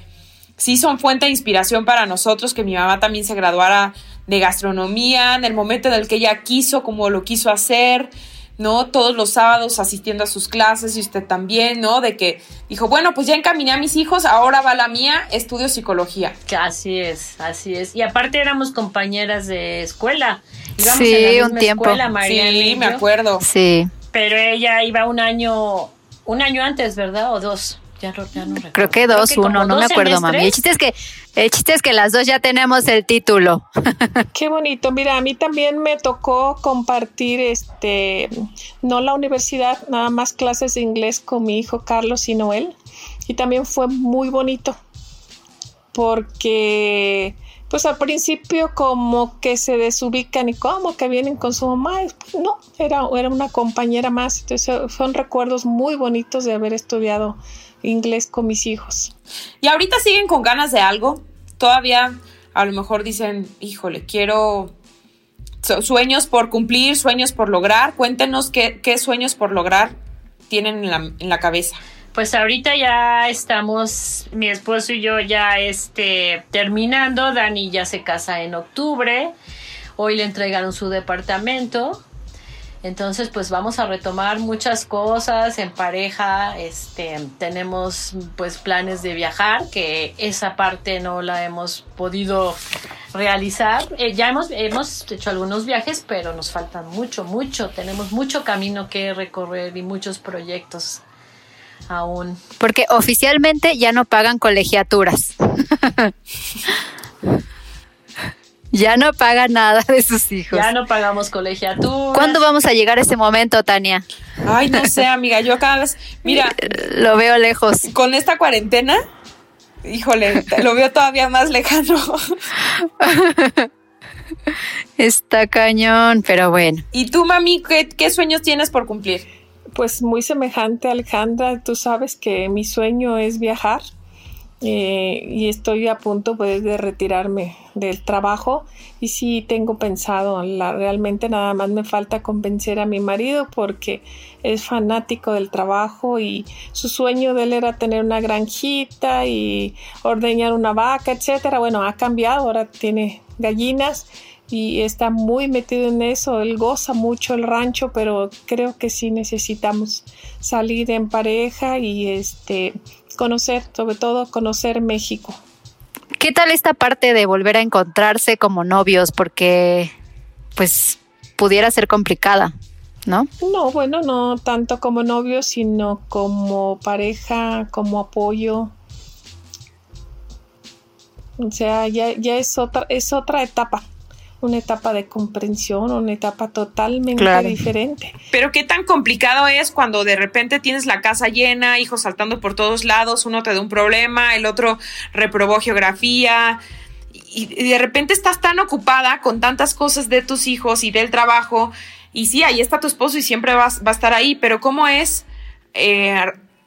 sí son fuente de inspiración para nosotros, que mi mamá también se graduara de gastronomía en el momento en el que ella quiso, como lo quiso hacer, ¿no? Todos los sábados asistiendo a sus clases y usted también, ¿no? De que dijo, bueno, pues ya encaminé a mis hijos, ahora va la mía, estudio psicología. Así es, así es. Y aparte éramos compañeras de escuela. Íbamos sí, un tiempo. Escuela, sí, me acuerdo. Sí. Pero ella iba un año, un año antes, ¿verdad? O dos. Creo que dos, uno, no me acuerdo, mami. El chiste es que, el chiste es que las dos ya tenemos el título. Qué bonito. Mira, a mí también me tocó compartir, este, no la universidad, nada más clases de inglés con mi hijo Carlos y Noel. Y también fue muy bonito porque pues al principio como que se desubican y como que vienen con su mamá, no, era, era una compañera más, entonces son recuerdos muy bonitos de haber estudiado inglés con mis hijos. ¿Y ahorita siguen con ganas de algo? Todavía a lo mejor dicen, híjole, quiero sueños por cumplir, sueños por lograr. Cuéntenos qué, qué sueños por lograr tienen en la, en la, cabeza. Pues ahorita ya estamos, mi esposo y yo ya este, terminando. Dani ya se casa en octubre. Hoy le entregaron su departamento. Entonces, pues vamos a retomar muchas cosas en pareja. Este, tenemos pues planes de viajar, que esa parte no la hemos podido realizar. Eh, ya hemos, hemos hecho algunos viajes, pero nos faltan mucho, mucho. Tenemos mucho camino que recorrer y muchos proyectos aún. Porque oficialmente ya no pagan colegiaturas. Ya no paga nada de sus hijos. Ya no pagamos colegiatura. ¿Cuándo vamos a llegar a ese momento, Tania? Ay, no sé, amiga, yo cada vez, mira, lo veo lejos. Con esta cuarentena, híjole, lo veo todavía más lejano. Está cañón, pero bueno. ¿Y tú, mami, qué, qué sueños tienes por cumplir? Pues muy semejante, Alejandra. Tú sabes que mi sueño es viajar eh, y estoy a punto pues, de retirarme del trabajo y sí tengo pensado, realmente nada más me falta convencer a mi marido porque es fanático del trabajo y su sueño de él era tener una granjita y ordeñar una vaca, etcétera. Bueno, ha cambiado, ahora tiene gallinas y está muy metido en eso. Él goza mucho el rancho, pero creo que sí necesitamos salir en pareja y este conocer, sobre todo conocer México. ¿Qué tal esta parte de volver a encontrarse como novios? Porque, pues, pudiera ser complicada, ¿no? No, bueno, no tanto como novios, sino como pareja, como apoyo. O sea, ya, ya es otra, es otra etapa una etapa de comprensión, una etapa totalmente diferente. Pero qué tan complicado es cuando de repente tienes la casa llena, hijos saltando por todos lados, uno te da un problema, el otro reprobó geografía, y, de repente estás tan ocupada con tantas cosas de tus hijos y del trabajo, y sí, ahí está tu esposo y siempre va a estar ahí, pero ¿cómo es eh,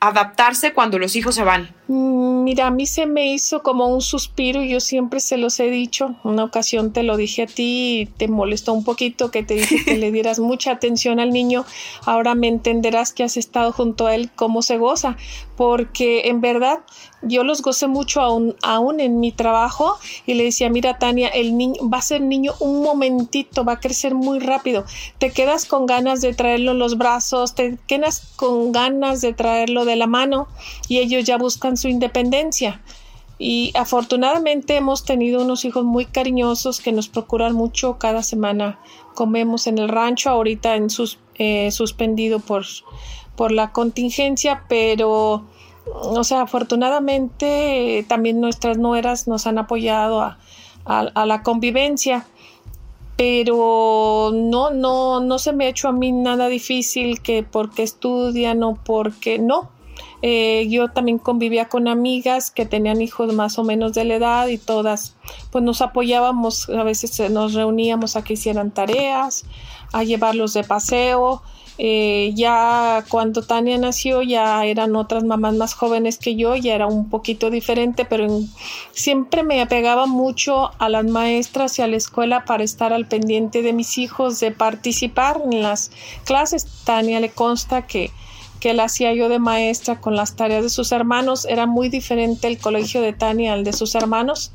adaptarse cuando los hijos se van? Mm, mira, a mí se me hizo como un suspiro y yo siempre se los he dicho. Una ocasión te lo dije a ti y te molestó un poquito que te dije que le dieras mucha atención al niño. Ahora me entenderás que has estado junto a él, cómo se goza, porque en verdad yo los gocé mucho aún, aún en mi trabajo y le decía, mira Tania, el niño va a ser niño un momentito, va a crecer muy rápido. Te quedas con ganas de traerlo en los brazos, te quedas con ganas de traerlo de la mano y ellos ya buscan su independencia. Y afortunadamente hemos tenido unos hijos muy cariñosos que nos procuran mucho. Cada semana comemos en el rancho, ahorita en sus, eh, suspendido por, por la contingencia, pero o sea, afortunadamente también nuestras nueras nos han apoyado a, a, la convivencia, pero no, no, no se me ha hecho a mí nada difícil que porque estudian o porque no. Eh, yo también convivía con amigas que tenían hijos más o menos de la edad y todas pues nos apoyábamos, a veces nos reuníamos a que hicieran tareas, a llevarlos de paseo. Eh, ya cuando Tania nació ya eran otras mamás más jóvenes que yo, ya era un poquito diferente, pero siempre me apegaba mucho a las maestras y a la escuela para estar al pendiente de mis hijos, de participar en las clases. Tania le consta que que la hacía yo de maestra con las tareas de sus hermanos. Era muy diferente el colegio de Tania al de sus hermanos.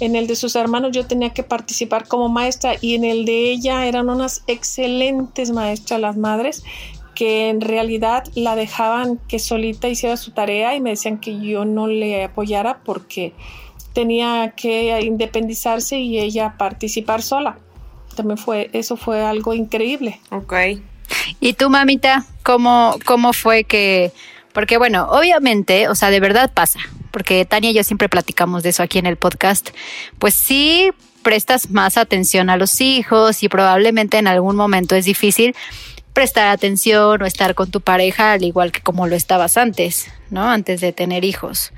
En el de sus hermanos yo tenía que participar como maestra y en el de ella eran unas excelentes maestras las madres que en realidad la dejaban que solita hiciera su tarea y me decían que yo no le apoyara porque tenía que independizarse y ella participar sola. También fue, eso fue algo increíble. Ok. ¿Y tú, mamita, cómo, cómo fue que, porque bueno, obviamente, o sea, de verdad pasa, porque Tania y yo siempre platicamos de eso aquí en el podcast, pues sí prestas más atención a los hijos y probablemente en algún momento es difícil prestar atención o estar con tu pareja al igual que como lo estabas antes, ¿no? Antes de tener hijos.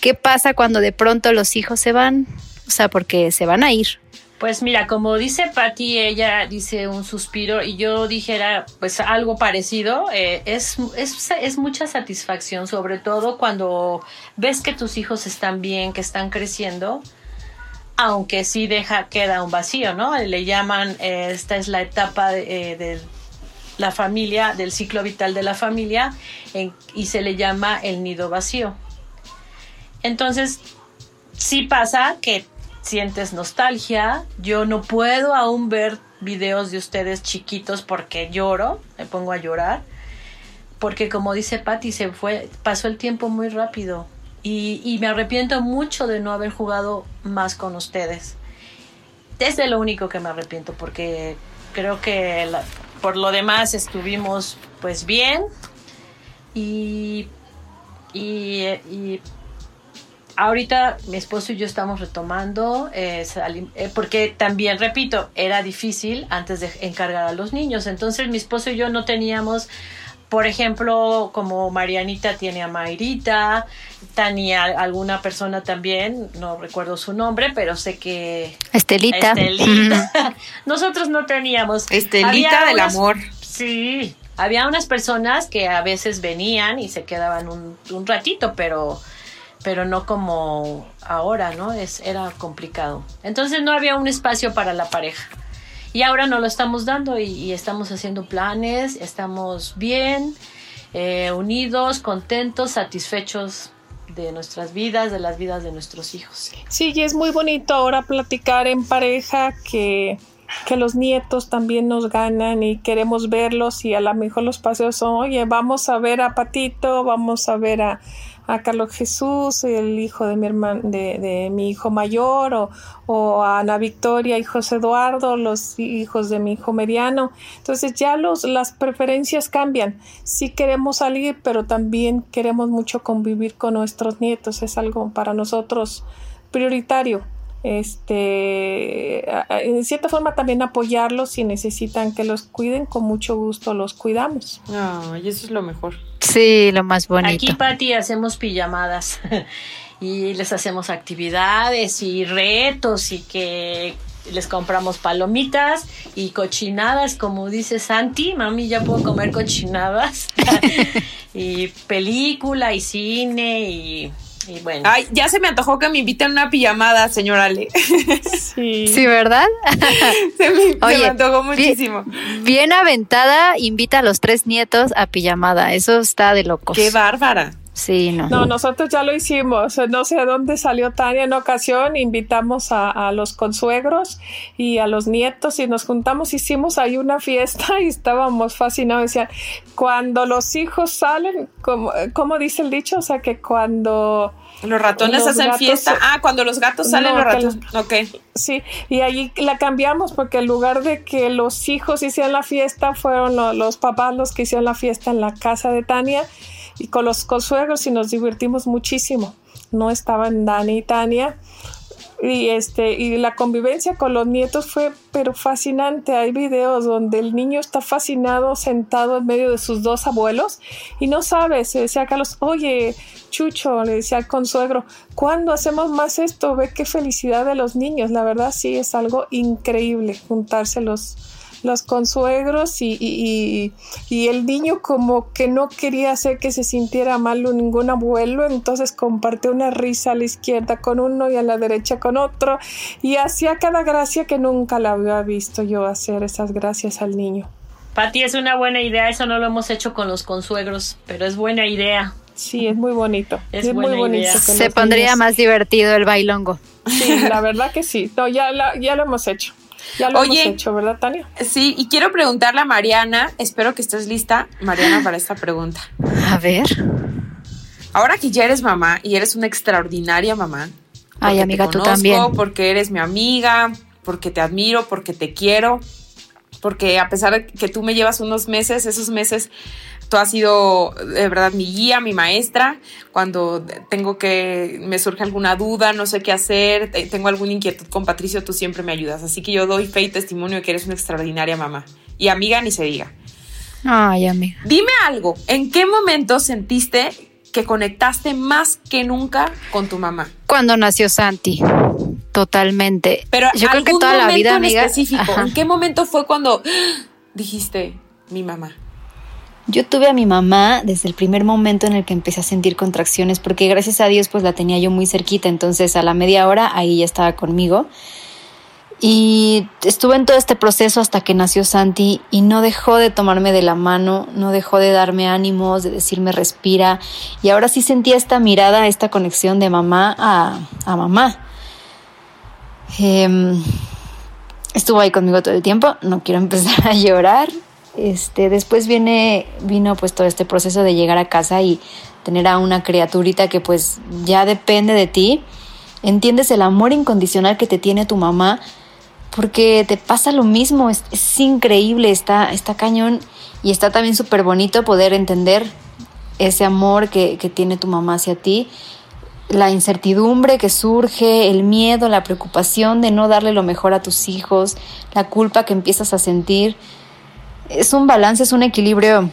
¿Qué pasa cuando de pronto los hijos se van? O sea, porque se van a ir. Pues mira, como dice Patti, ella dice un suspiro y yo dijera pues algo parecido, eh, es, es, es, mucha satisfacción, sobre todo cuando ves que tus hijos están bien, que están creciendo, aunque sí deja, queda un vacío, ¿no? Le llaman, eh, esta es la etapa de, eh, la familia, del ciclo vital de la familia, y se le llama el nido vacío. Entonces, sí pasa que sientes nostalgia. Yo no puedo aún ver videos de ustedes chiquitos porque lloro, me pongo a llorar. Porque como dice Patty, se fue, pasó el tiempo muy rápido. Y, me arrepiento mucho de no haber jugado más con ustedes. Es de lo único que me arrepiento porque creo que por lo demás estuvimos pues bien y, y, y ahorita mi esposo y yo estamos retomando, eh, eh, porque también, repito, era difícil antes de encargar a los niños. Entonces mi esposo y yo no teníamos, por ejemplo, como Marianita tiene a Mayrita, tenía alguna persona también, no recuerdo su nombre, pero sé que... Estelita. Estelita. Nosotros no teníamos. Estelita del amor. Sí, había unas personas que a veces venían y se quedaban un, un ratito, pero pero no como ahora, ¿no? Es, era complicado. Entonces no había un espacio para la pareja. Y ahora no lo estamos dando y, estamos haciendo planes, estamos bien, eh, unidos, contentos, satisfechos de nuestras vidas, de las vidas de nuestros hijos. Sí, y es muy bonito ahora platicar en pareja que, que los nietos también nos ganan y queremos verlos y a lo mejor los paseos son, oye, vamos a ver a Patito, vamos a ver a, a Carlos Jesús, el hijo de mi hermano, de, mi hijo mayor, o, o, a Ana Victoria y José Eduardo, los hijos de mi hijo mediano. Entonces ya los, las preferencias cambian. Sí queremos salir, pero también queremos mucho convivir con nuestros nietos. Es algo para nosotros prioritario este en cierta forma también apoyarlos si necesitan que los cuiden con mucho gusto los cuidamos y eso es lo mejor sí lo más bonito aquí Pati hacemos pijamadas y les hacemos actividades y retos y que les compramos palomitas y cochinadas, como dice Santi, mami, ya puedo comer cochinadas. y película y cine y bueno. Ay, ya se me antojó que me inviten a una pijamada, señora Ale. Sí. Sí, ¿verdad? se, me, antojó muchísimo. Bien, aventada, invita a los tres nietos a pijamada. Eso está de locos. Qué bárbara. Sí, no. No, nosotros ya lo hicimos. No sé a dónde salió Tania en ocasión. Invitamos a, a, los consuegros y a los nietos y nos juntamos. Hicimos ahí una fiesta y estábamos fascinados. Decían, cuando los hijos salen, como, como dice el dicho, o sea, que cuando los ratones hacen fiesta. Ah, cuando los gatos salen los ratones. ok. Sí, y ahí la cambiamos porque en lugar de que los hijos hicieran la fiesta, fueron los papás los que hicieron la fiesta en la casa de Tania y con los consuegros y nos divertimos muchísimo. No estaban Dani y Tania. y este y la convivencia con los nietos fue pero fascinante hay videos donde el niño está fascinado sentado en medio de sus dos abuelos y no sabe se decía a Carlos oye Chucho le decía al consuegro ¿cuándo hacemos más esto? ve qué felicidad de los niños la verdad sí es algo increíble juntárselos los consuegros y, y, y, el niño como que no quería hacer que se sintiera mal ningún abuelo, entonces compartió una risa a la izquierda con uno y a la derecha con otro y hacía cada gracia que nunca la había visto yo hacer esas gracias al niño. Pati, es una buena idea, eso no lo hemos hecho con los consuegros, pero es buena idea. Sí, es muy bonito. Es, muy bonito. Se pondría más divertido el bailongo. Sí, la verdad que sí. No, ya, ya lo hemos hecho. Ya lo Oye, hemos hecho, ¿verdad, Tania? Sí, y quiero preguntarle a Mariana, espero que estés lista, Mariana, para esta pregunta. A ver. Ahora que ya eres mamá y eres una extraordinaria mamá. Ay, amiga, tú también. Porque eres mi amiga, porque te admiro, porque te quiero, porque a pesar de que tú me llevas unos meses, esos meses tú has sido de verdad mi guía, mi maestra. Cuando tengo que, me surge alguna duda, no sé qué hacer, tengo alguna inquietud con Patricio, tú siempre me ayudas. Así que yo doy fe y testimonio de que eres una extraordinaria mamá. Y amiga, ni se diga. Ay, amiga. Dime algo, ¿en qué momento sentiste que conectaste más que nunca con tu mamá? Cuando nació Santi. Totalmente. Pero yo creo que toda la vida, en específico, ¿en qué momento fue cuando dijiste mi mamá? Yo tuve a mi mamá desde el primer momento en el que empecé a sentir contracciones, porque gracias a Dios pues la tenía yo muy cerquita, entonces a la media hora ahí ya estaba conmigo. Y estuve en todo este proceso hasta que nació Santi y no dejó de tomarme de la mano, no dejó de darme ánimos, de decirme respira. Y ahora sí sentía esta mirada, esta conexión de mamá a, mamá. Em, estuvo ahí conmigo todo el tiempo, no quiero empezar a llorar, este, después viene, vino pues todo este proceso de llegar a casa y tener a una criaturita que pues ya depende de ti. Entiendes el amor incondicional que te tiene tu mamá porque te pasa lo mismo, es, increíble, está, está cañón y está también súper bonito poder entender ese amor que, que tiene tu mamá hacia ti la incertidumbre que surge, el miedo, la preocupación de no darle lo mejor a tus hijos, la culpa que empiezas a sentir. Es un balance, es un equilibrio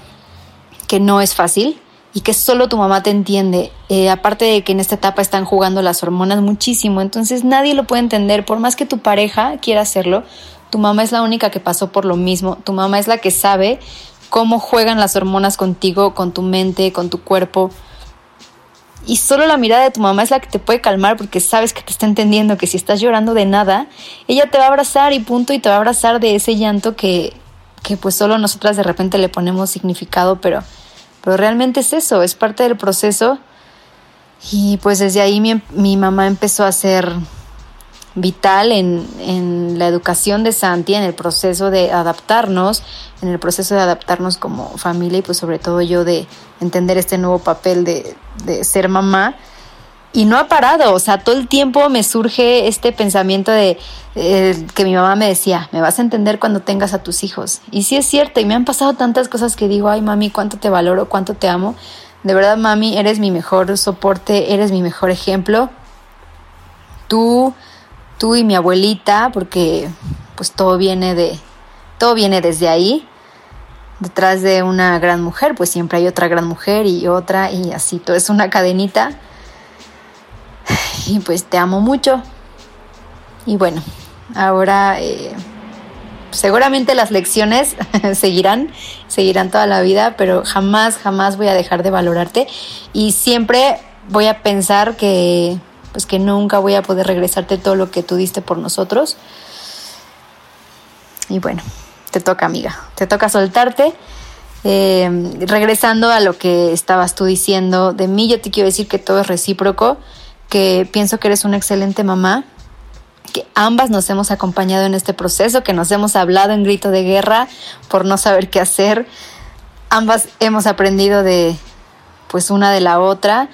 que no es fácil y que solo tu mamá te entiende. Eh, aparte de que en esta etapa están jugando las hormonas muchísimo, entonces nadie lo puede entender. Por más que tu pareja quiera hacerlo, tu mamá es la única que pasó por lo mismo. Tu mamá es la que sabe cómo juegan las hormonas contigo, con tu mente, con tu cuerpo. Y solo la mirada de tu mamá es la que te puede calmar porque sabes que te está entendiendo que si estás llorando de nada, ella te va a abrazar y punto y te va a abrazar de ese llanto que que pues solo nosotras de repente le ponemos significado, pero, pero realmente es eso, es parte del proceso. Y pues desde ahí mi, mi mamá empezó a ser vital en, en, la educación de Santi, en el proceso de adaptarnos, en el proceso de adaptarnos como familia y pues sobre todo yo de entender este nuevo papel de, de ser mamá y no ha parado, o sea, todo el tiempo me surge este pensamiento de eh, que mi mamá me decía, me vas a entender cuando tengas a tus hijos. Y sí es cierto, y me han pasado tantas cosas que digo, ay mami, cuánto te valoro, cuánto te amo. De verdad, mami, eres mi mejor soporte, eres mi mejor ejemplo. Tú, tú y mi abuelita, porque pues todo viene de, todo viene desde ahí. Detrás de una gran mujer, pues siempre hay otra gran mujer y otra y así, todo es una cadenita y pues te amo mucho. Y bueno, ahora eh, seguramente las lecciones seguirán, seguirán toda la vida, pero jamás, jamás voy a dejar de valorarte y siempre voy a pensar que pues que nunca voy a poder regresarte todo lo que tú diste por nosotros. Y bueno, te toca amiga, te toca soltarte. Eh, regresando a lo que estabas tú diciendo de mí, yo te quiero decir que todo es recíproco que pienso que eres una excelente mamá, que ambas nos hemos acompañado en este proceso, que nos hemos hablado en grito de guerra por no saber qué hacer. Ambas hemos aprendido de pues una de la otra.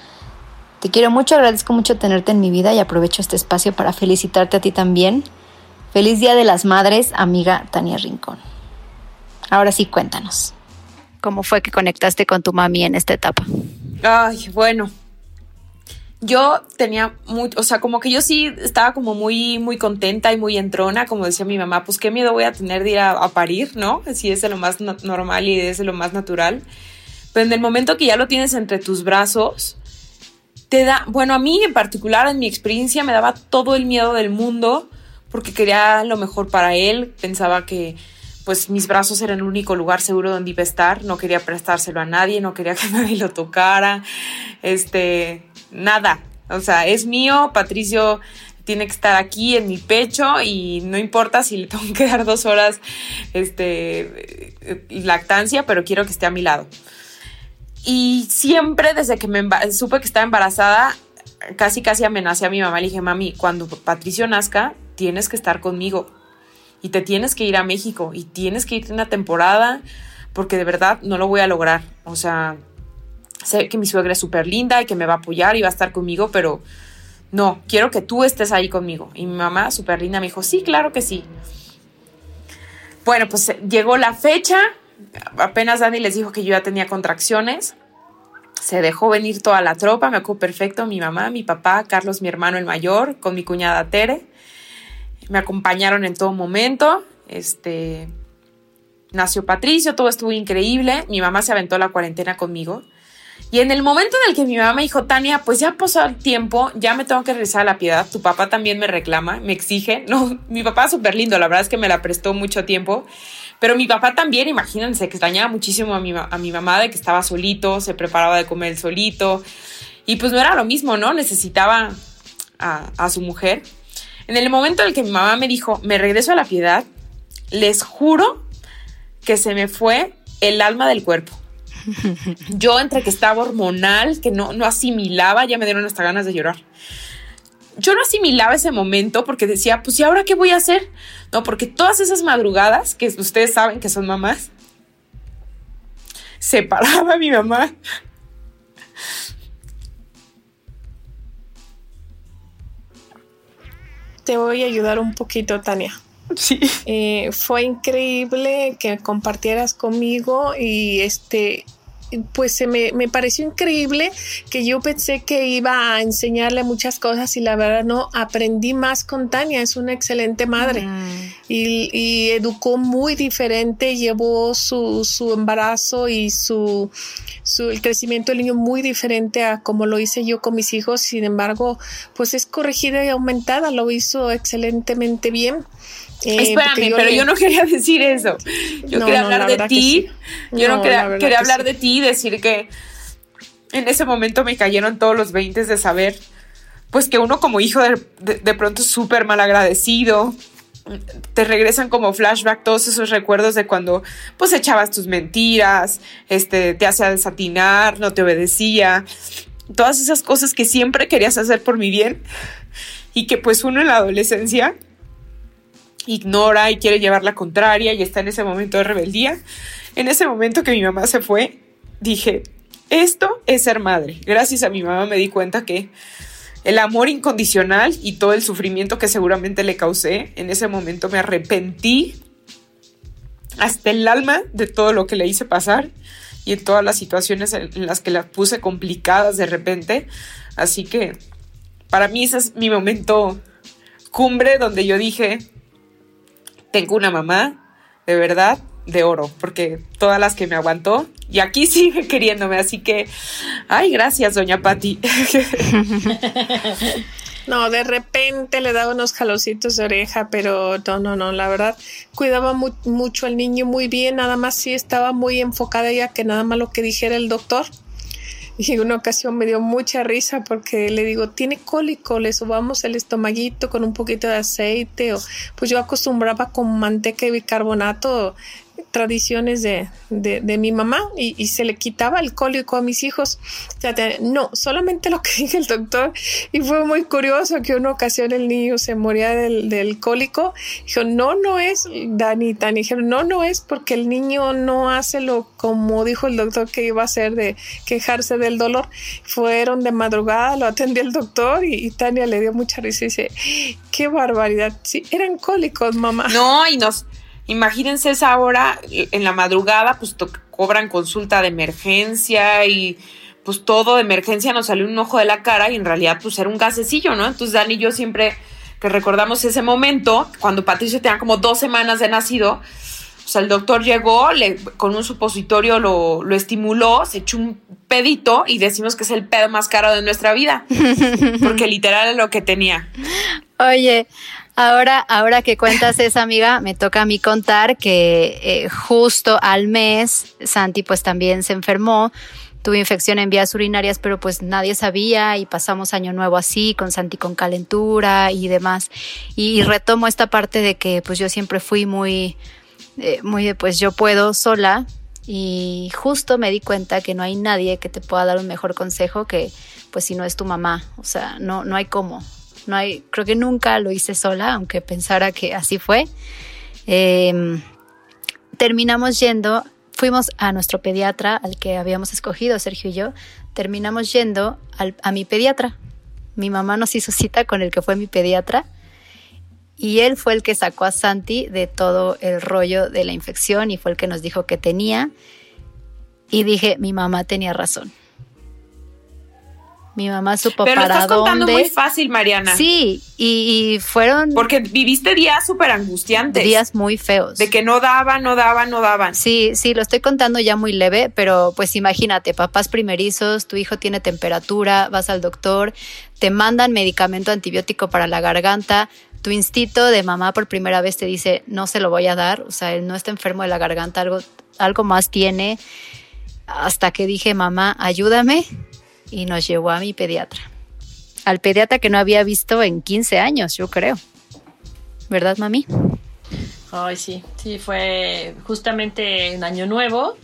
Te quiero mucho, agradezco mucho tenerte en mi vida y aprovecho este espacio para felicitarte a ti también. Feliz Día de las Madres, amiga Tania Rincón. Ahora sí, cuéntanos. ¿Cómo fue que conectaste con tu mami en esta etapa? Ay, bueno, yo tenía mucho, o sea, como que yo sí estaba como muy, muy contenta y muy entrona, como decía mi mamá, pues qué miedo voy a tener de ir a, parir, ¿no? Si es de lo más normal y es de lo más natural. Pero en el momento que ya lo tienes entre tus brazos, te da, bueno, a mí en particular, en mi experiencia, me daba todo el miedo del mundo porque quería lo mejor para él, pensaba que pues mis brazos eran el único lugar seguro donde iba a estar, no quería prestárselo a nadie, no quería que nadie lo tocara, este, nada, o sea, es mío, Patricio tiene que estar aquí en mi pecho y no importa si le tengo que dar dos horas este, lactancia, pero quiero que esté a mi lado. Y siempre desde que me supe que estaba embarazada, casi casi amenacé a mi mamá. Le dije, mami, cuando Patricio nazca, tienes que estar conmigo y te tienes que ir a México y tienes que irte una temporada porque de verdad no lo voy a lograr. O sea, sé que mi suegra es súper linda y que me va a apoyar y va a estar conmigo, pero no, quiero que tú estés ahí conmigo. Y mi mamá, súper linda, me dijo, sí, claro que sí. Bueno, pues eh, llegó la fecha, apenas Dani les dijo que yo ya tenía contracciones, se dejó venir toda la tropa, me acuerdo perfecto, mi mamá, mi papá, Carlos, mi hermano el mayor, con mi cuñada Tere, me acompañaron en todo momento, este, nació Patricio, todo estuvo increíble, mi mamá se aventó la cuarentena conmigo, y en el momento en el que mi mamá me dijo, Tania, pues ya pasó el tiempo, ya me tengo que regresar a la piedad, tu papá también me reclama, me exige. No, mi papá es súper lindo, la verdad es que me la prestó mucho tiempo. Pero mi papá también, imagínense, extrañaba muchísimo a mi, a mi mamá de que estaba solito, se preparaba de comer solito. Y pues no era lo mismo, ¿no? Necesitaba a, a su mujer. En el momento en el que mi mamá me dijo, me regreso a la piedad, les juro que se me fue el alma del cuerpo. Yo entre que estaba hormonal, que no, no asimilaba, ya me dieron hasta ganas de llorar. Yo no asimilaba ese momento porque decía, pues ¿y ahora qué voy a hacer? No, porque todas esas madrugadas, que ustedes saben que son mamás, se paraba mi mamá. Te voy a ayudar un poquito, Tania. Sí. Eh, fue increíble que compartieras conmigo y este pues se me, me, pareció increíble que yo pensé que iba a enseñarle muchas cosas y la verdad no, aprendí más con Tania, es una excelente madre mm. y, y, educó muy diferente, llevó su, su embarazo y su, su, el crecimiento del niño muy diferente a como lo hice yo con mis hijos, sin embargo, pues es corregida y aumentada, lo hizo excelentemente bien. Eh, Espérame, pero yo no quería decir eso. Yo quería hablar de ti. Yo no, quería, hablar de ti y decir que en ese momento me cayeron todos los 20 de saber, pues que uno como hijo de, de, pronto súper mal agradecido. Te regresan como flashback todos esos recuerdos de cuando pues echabas tus mentiras, este, te hacía desatinar, no te obedecía. Todas esas cosas que siempre querías hacer por mi bien y que pues uno en la adolescencia ignora y quiere llevar la contraria y está en ese momento de rebeldía. En ese momento que mi mamá se fue, dije, esto es ser madre. Gracias a mi mamá me di cuenta que el amor incondicional y todo el sufrimiento que seguramente le causé, en ese momento me arrepentí hasta el alma de todo lo que le hice pasar y en todas las situaciones en las que las puse complicadas de repente. Así que para mí ese es mi momento cumbre donde yo dije, tengo una mamá, de verdad, de oro, porque todas las que me aguantó y aquí sigue queriéndome, así que, ay, gracias, doña Patti. No, de repente le daba unos jalocitos de oreja, pero no, no, no, la verdad, cuidaba mucho al niño muy bien, nada más sí estaba muy enfocada ella que nada más lo que dijera el doctor. Y una ocasión me dio mucha risa porque le digo, tiene cólico, le subamos el estomaguito con un poquito de aceite o pues yo acostumbraba con manteca y bicarbonato tradiciones de, de, mi mamá y, se le quitaba el cólico a mis hijos. no, solamente lo que dije el doctor y fue muy curioso que una ocasión el niño se moría del, del cólico. Dijo, no, no es, Dani, Dani, dijeron, no, no es porque el niño no hace lo como dijo el doctor que iba a hacer de quejarse del dolor. Fueron de madrugada, lo atendió el doctor y, Tania le dio mucha risa y dice, qué barbaridad. Sí, eran cólicos, mamá. No, y nos Imagínense esa hora en la madrugada, pues cobran consulta de emergencia y pues todo de emergencia nos salió un ojo de la cara y en realidad pues era un gasecillo, ¿no? Entonces Dani y yo siempre que recordamos ese momento, cuando Patricio tenía como dos semanas de nacido, o sea, el doctor llegó, le, con un supositorio lo, lo, estimuló, se echó un pedito y decimos que es el pedo más caro de nuestra vida, porque literal es lo que tenía. Oye, ahora, ahora que cuentas esa amiga, me toca a mí contar que eh, justo al mes Santi pues también se enfermó tuve infección en vías urinarias, pero pues nadie sabía y pasamos año nuevo así, con Santi con calentura y demás. Y, retomo esta parte de que pues yo siempre fui muy, eh, muy de pues yo puedo sola y justo me di cuenta que no hay nadie que te pueda dar un mejor consejo que pues si no es tu mamá, o sea, no, no hay cómo. No hay, creo que nunca lo hice sola, aunque pensara que así fue. Em, terminamos yendo fuimos a nuestro pediatra, al que habíamos escogido, Sergio y yo, terminamos yendo a mi pediatra. Mi mamá nos hizo cita con el que fue mi pediatra y él fue el que sacó a Santi de todo el rollo de la infección y fue el que nos dijo que tenía. Y dije, mi mamá tenía razón. Mi mamá supo Pero para lo estás contando muy fácil, Mariana. Sí, y, fueron... Porque viviste días súper angustiantes. Días muy feos. De que no daban, no daban, no daban. Sí, sí, lo estoy contando ya muy leve, pero pues imagínate, papás primerizos, tu hijo tiene temperatura, vas al doctor, te mandan medicamento antibiótico para la garganta, tu instinto de mamá por primera vez te dice, no se lo voy a dar, o sea, él no está enfermo de la garganta, algo, algo más tiene. Hasta que dije, mamá, ayúdame y nos llevó a mi pediatra. Al pediatra que no había visto en 15 años, yo creo. ¿Verdad, mami? Ay, sí, sí, fue justamente en Año Nuevo.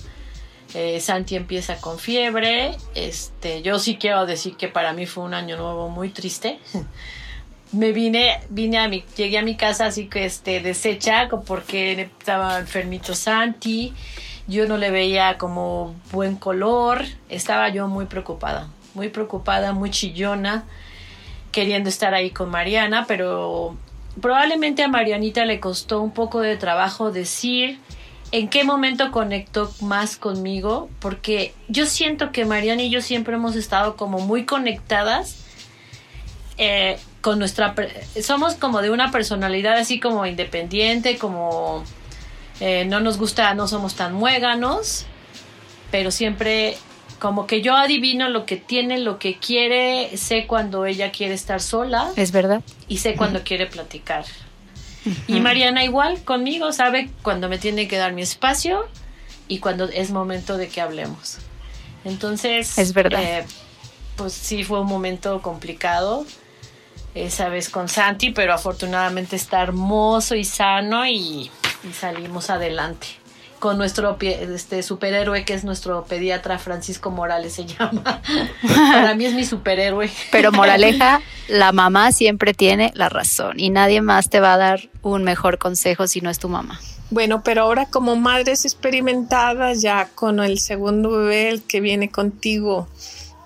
Eh, Santi empieza con fiebre. Este, yo sí quiero decir que para mí fue un año nuevo muy triste. Me vine, vine a mi, llegué a mi casa así que este, deshecha porque estaba enfermito Santi. Yo no le veía como buen color. Estaba yo muy preocupada muy preocupada, muy chillona, queriendo estar ahí con Mariana, pero probablemente a Marianita le costó un poco de trabajo decir en qué momento conectó más conmigo, porque yo siento que Mariana y yo siempre hemos estado como muy conectadas eh, con nuestra... Somos como de una personalidad así como independiente, como eh, no nos gusta, no somos tan muéganos, pero siempre como que yo adivino lo que tiene, lo que quiere, sé cuando ella quiere estar sola. Es verdad. Y sé cuando quiere platicar. Y Mariana igual conmigo, sabe cuando me tiene que dar mi espacio y cuando es momento de que hablemos. Entonces, es verdad. Eh, pues sí fue un momento complicado esa vez con Santi, pero afortunadamente está hermoso y sano y salimos adelante con nuestro este superhéroe que es nuestro pediatra Francisco Morales se llama. Para mí es mi superhéroe. Pero moraleja, la mamá siempre tiene la razón y nadie más te va a dar un mejor consejo si no es tu mamá. Bueno, pero ahora como madres experimentadas ya con el segundo bebé el que viene contigo,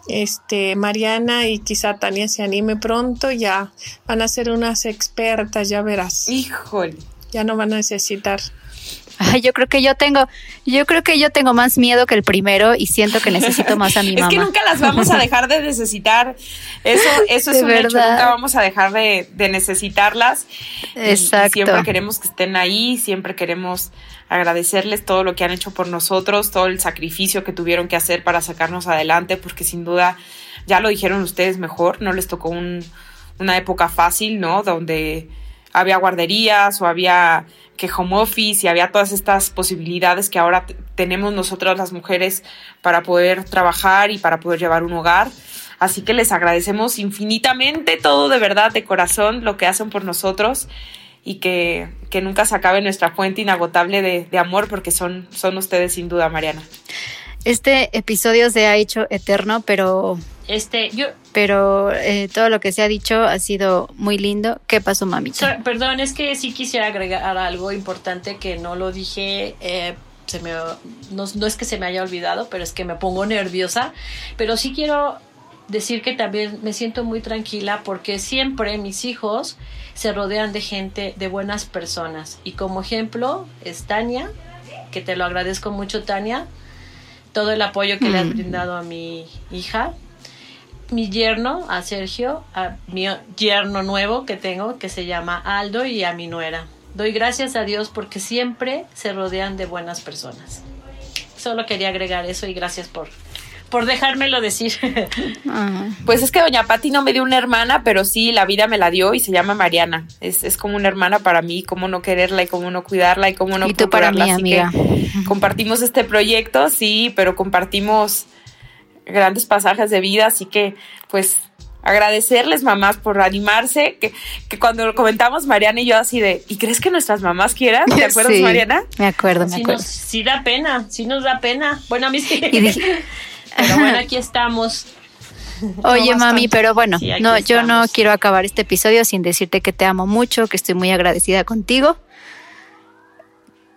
este Mariana y quizá Tania se anime pronto, ya van a ser unas expertas, ya verás. Híjole. Ya no van a necesitar yo creo que yo tengo, yo creo que yo tengo más miedo que el primero y siento que necesito más a mi mamá. Es que nunca las vamos a dejar de necesitar. Eso, eso es un hecho. Nunca vamos a dejar de, necesitarlas. Exacto. siempre queremos que estén ahí, siempre queremos agradecerles todo lo que han hecho por nosotros, todo el sacrificio que tuvieron que hacer para sacarnos adelante, porque sin duda, ya lo dijeron ustedes mejor, no les tocó una época fácil, ¿no? Donde había guarderías o había que home office y había todas estas posibilidades que ahora tenemos nosotras las mujeres para poder trabajar y para poder llevar un hogar. Así que les agradecemos infinitamente todo de verdad, de corazón, lo que hacen por nosotros y que, que nunca se acabe nuestra fuente inagotable de, de amor porque son, son ustedes sin duda, Mariana. Este episodio se ha hecho eterno, pero este, yo. Pero eh, todo lo que se ha dicho ha sido muy lindo. ¿Qué pasó, mamita? perdón, es que sí quisiera agregar algo importante que no lo dije. Eh, se me, no, no es que se me haya olvidado, pero es que me pongo nerviosa. Pero sí quiero decir que también me siento muy tranquila porque siempre mis hijos se rodean de gente, de buenas personas. Y como ejemplo es Tania, que te lo agradezco mucho, Tania todo el apoyo que le has mm. brindado a mi hija, mi yerno, a Sergio, a mi yerno nuevo que tengo, que se llama Aldo, y a mi nuera. Doy gracias a Dios porque siempre se rodean de buenas personas. Solo quería agregar eso y gracias por, por dejármelo decir. Pues es que doña Patti no me dio una hermana, pero sí la vida me la dio y se llama Mariana. Es, es como una hermana para mí, cómo no quererla y cómo no cuidarla y cómo no y tú para mí, amiga. compartimos este proyecto, sí, pero compartimos grandes pasajes de vida, así que pues agradecerles mamás por animarse, que, que cuando lo comentamos Mariana y yo así de, ¿y crees que nuestras mamás quieran? ¿Te acuerdas Mariana? Me acuerdo, me acuerdo. sí da pena, sí nos da pena. Bueno, a mí sí. pero bueno, aquí estamos. Oye, mami, pero bueno, no, yo no quiero acabar este episodio sin decirte que te amo mucho, que estoy muy agradecida contigo.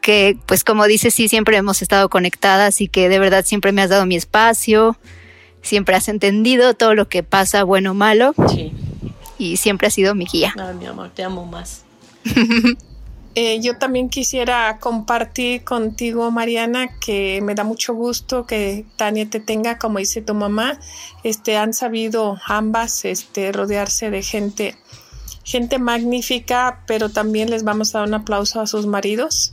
Que, pues, como dices, sí, siempre hemos estado conectadas y que de verdad siempre me has dado mi espacio, siempre has entendido todo lo que pasa, bueno o malo. Sí. Y siempre has sido mi guía. Ay, mi amor, te amo más. Eh, yo también quisiera compartir contigo, Mariana, que me da mucho gusto que Tania te tenga, como dice tu mamá. Este, han sabido ambas este, rodearse de gente, gente magnífica, pero también les vamos a dar un aplauso a sus maridos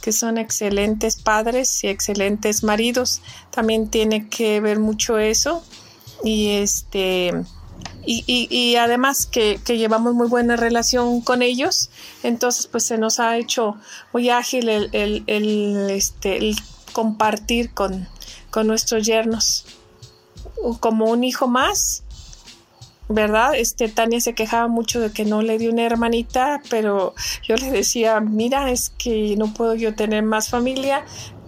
que son excelentes padres y excelentes maridos. También tiene que ver mucho eso. Y este y, además que, llevamos muy buena relación con ellos, entonces pues se nos ha hecho muy ágil el, este, compartir con, nuestros yernos como un hijo más ¿verdad? Este, Tania se quejaba mucho de que no le dio una hermanita, pero yo le decía, mira, es que no puedo yo tener más familia,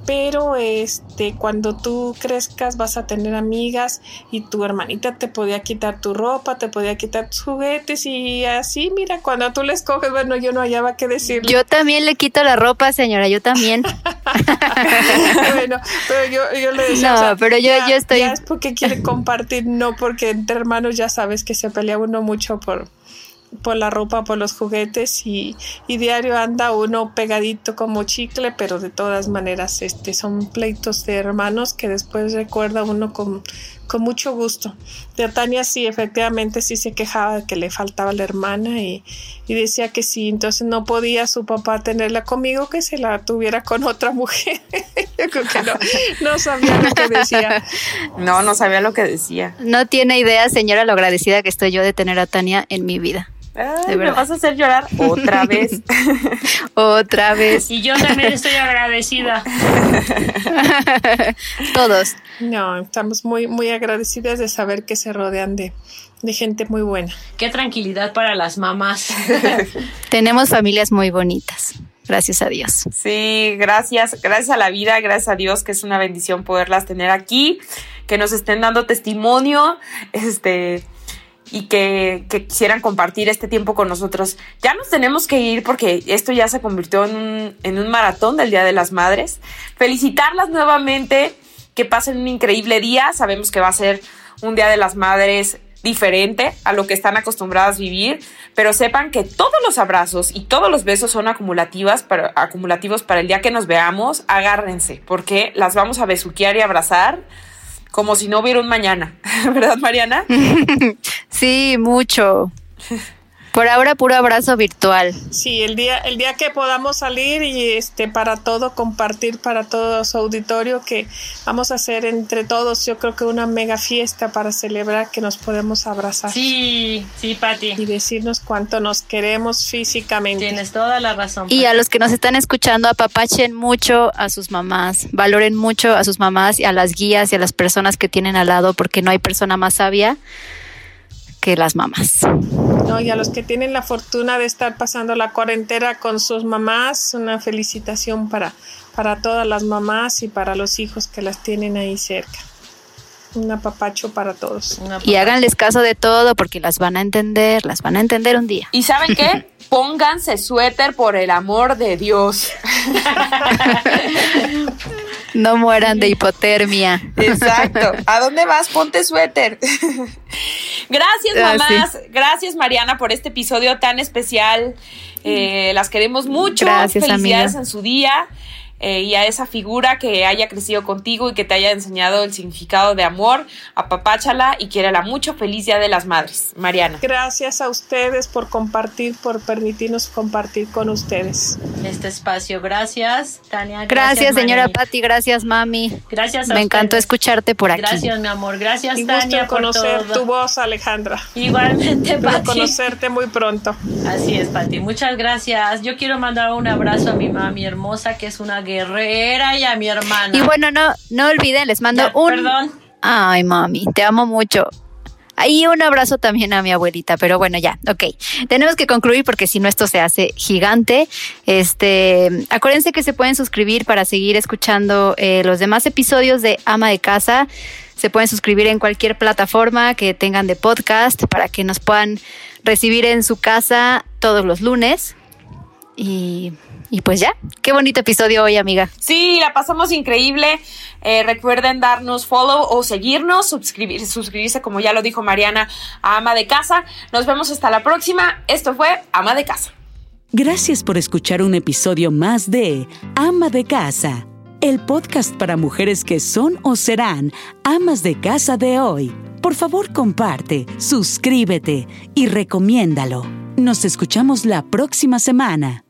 pero este cuando tú crezcas vas a tener amigas y tu hermanita te podía quitar tu ropa, te podía quitar tus juguetes y así, mira, cuando tú les coges, bueno, yo no hallaba qué decir. Yo también le quito la ropa, señora, yo también. bueno, pero yo, yo le decía, no, pero yo, yo estoy... es porque quiere compartir, no porque entre hermanos ya sabes que se pelea uno mucho por por la ropa, por los juguetes y, diario anda uno pegadito como chicle, pero de todas maneras este, son pleitos de hermanos que después recuerda uno con, con mucho gusto. De Tania sí, efectivamente sí se quejaba de que le faltaba la hermana y, decía que sí, entonces no podía su papá tenerla conmigo, que se la tuviera con otra mujer. Yo creo que no, no sabía lo que decía. No, no sabía lo que decía. No tiene idea, señora, lo agradecida que estoy yo de tener a Tania en mi vida me vas a hacer llorar otra vez. otra vez. Y yo también estoy agradecida. Todos. No, estamos muy, muy agradecidas de saber que se rodean de, de gente muy buena. Qué tranquilidad para las mamás. Tenemos familias muy bonitas. Gracias a Dios. Sí, gracias, gracias a la vida, gracias a Dios que es una bendición poderlas tener aquí, que nos estén dando testimonio, este, y que, quisieran compartir este tiempo con nosotros. Ya nos tenemos que ir porque esto ya se convirtió en un, maratón del Día de las Madres. Felicitarlas nuevamente, que pasen un increíble día. Sabemos que va a ser un Día de las Madres diferente a lo que están acostumbradas a vivir, pero sepan que todos los abrazos y todos los besos son acumulativos para el día que nos veamos. Agárrense, porque las vamos a besuquear y abrazar como si no hubiera un mañana, ¿verdad, Mariana? sí, mucho. Por ahora puro abrazo virtual. Sí, el día, el día que podamos salir y este para todo compartir para todo su auditorio que vamos a hacer entre todos, yo creo que una mega fiesta para celebrar que nos podemos abrazar. Sí, sí, Pati. Y decirnos cuánto nos queremos físicamente. Tienes toda la razón. Y a los que nos están escuchando, apapachen mucho a sus mamás, valoren mucho a sus mamás y a las guías y a las personas que tienen al lado porque no hay persona más sabia que las mamás. No, y a los que tienen la fortuna de estar pasando la cuarentena con sus mamás, una felicitación para, para todas las mamás y para los hijos que las tienen ahí cerca. Un apapacho para todos. Y háganles caso de todo porque las van a entender, las van a entender un día. ¿Y saben qué? Pónganse suéter por el amor de Dios. No mueran de hipotermia. Exacto. ¿A dónde vas? Ponte suéter. Gracias, ah, mamás. Gracias, Mariana, por este episodio tan especial. Eh, las queremos mucho. Gracias, Felicidades en su día. Eh, y a esa figura que haya crecido contigo y que te haya enseñado el significado de amor. Apapáchala y quiérala mucho. Feliz Día de las Madres. Mariana. Gracias a ustedes por compartir, por permitirnos compartir con ustedes. Este espacio. Gracias, Tania. Gracias, señora Patti. Gracias, mami. Gracias a Me encantó escucharte por aquí. Gracias, mi amor. Gracias, y Tania. Gusto conocer tu voz, Alejandra. Igualmente, Patti. conocerte muy pronto. Así es, Patti. Muchas gracias. Yo quiero mandar un abrazo a mi mami hermosa, que es una guerrera y a mi hermana. Y bueno, no, no olviden, les mando un. Perdón. Ay, mami, te amo mucho. Y un abrazo también a mi abuelita, pero bueno, ya, ok. Tenemos que concluir porque si no esto se hace gigante. Este, acuérdense que se pueden suscribir para seguir escuchando eh, los demás episodios de Ama de Casa. Se pueden suscribir en cualquier plataforma que tengan de podcast para que nos puedan recibir en su casa todos los lunes. Y y pues ya, qué bonito episodio hoy, amiga. Sí, la pasamos increíble. Eh, recuerden darnos follow o seguirnos, suscribir, suscribirse, como ya lo dijo Mariana, a Ama de Casa. Nos vemos hasta la próxima. Esto fue Ama de Casa. Gracias por escuchar un episodio más de Ama de Casa, el podcast para mujeres que son o serán amas de casa de hoy. Por favor, comparte, suscríbete y recomiéndalo. Nos escuchamos la próxima semana.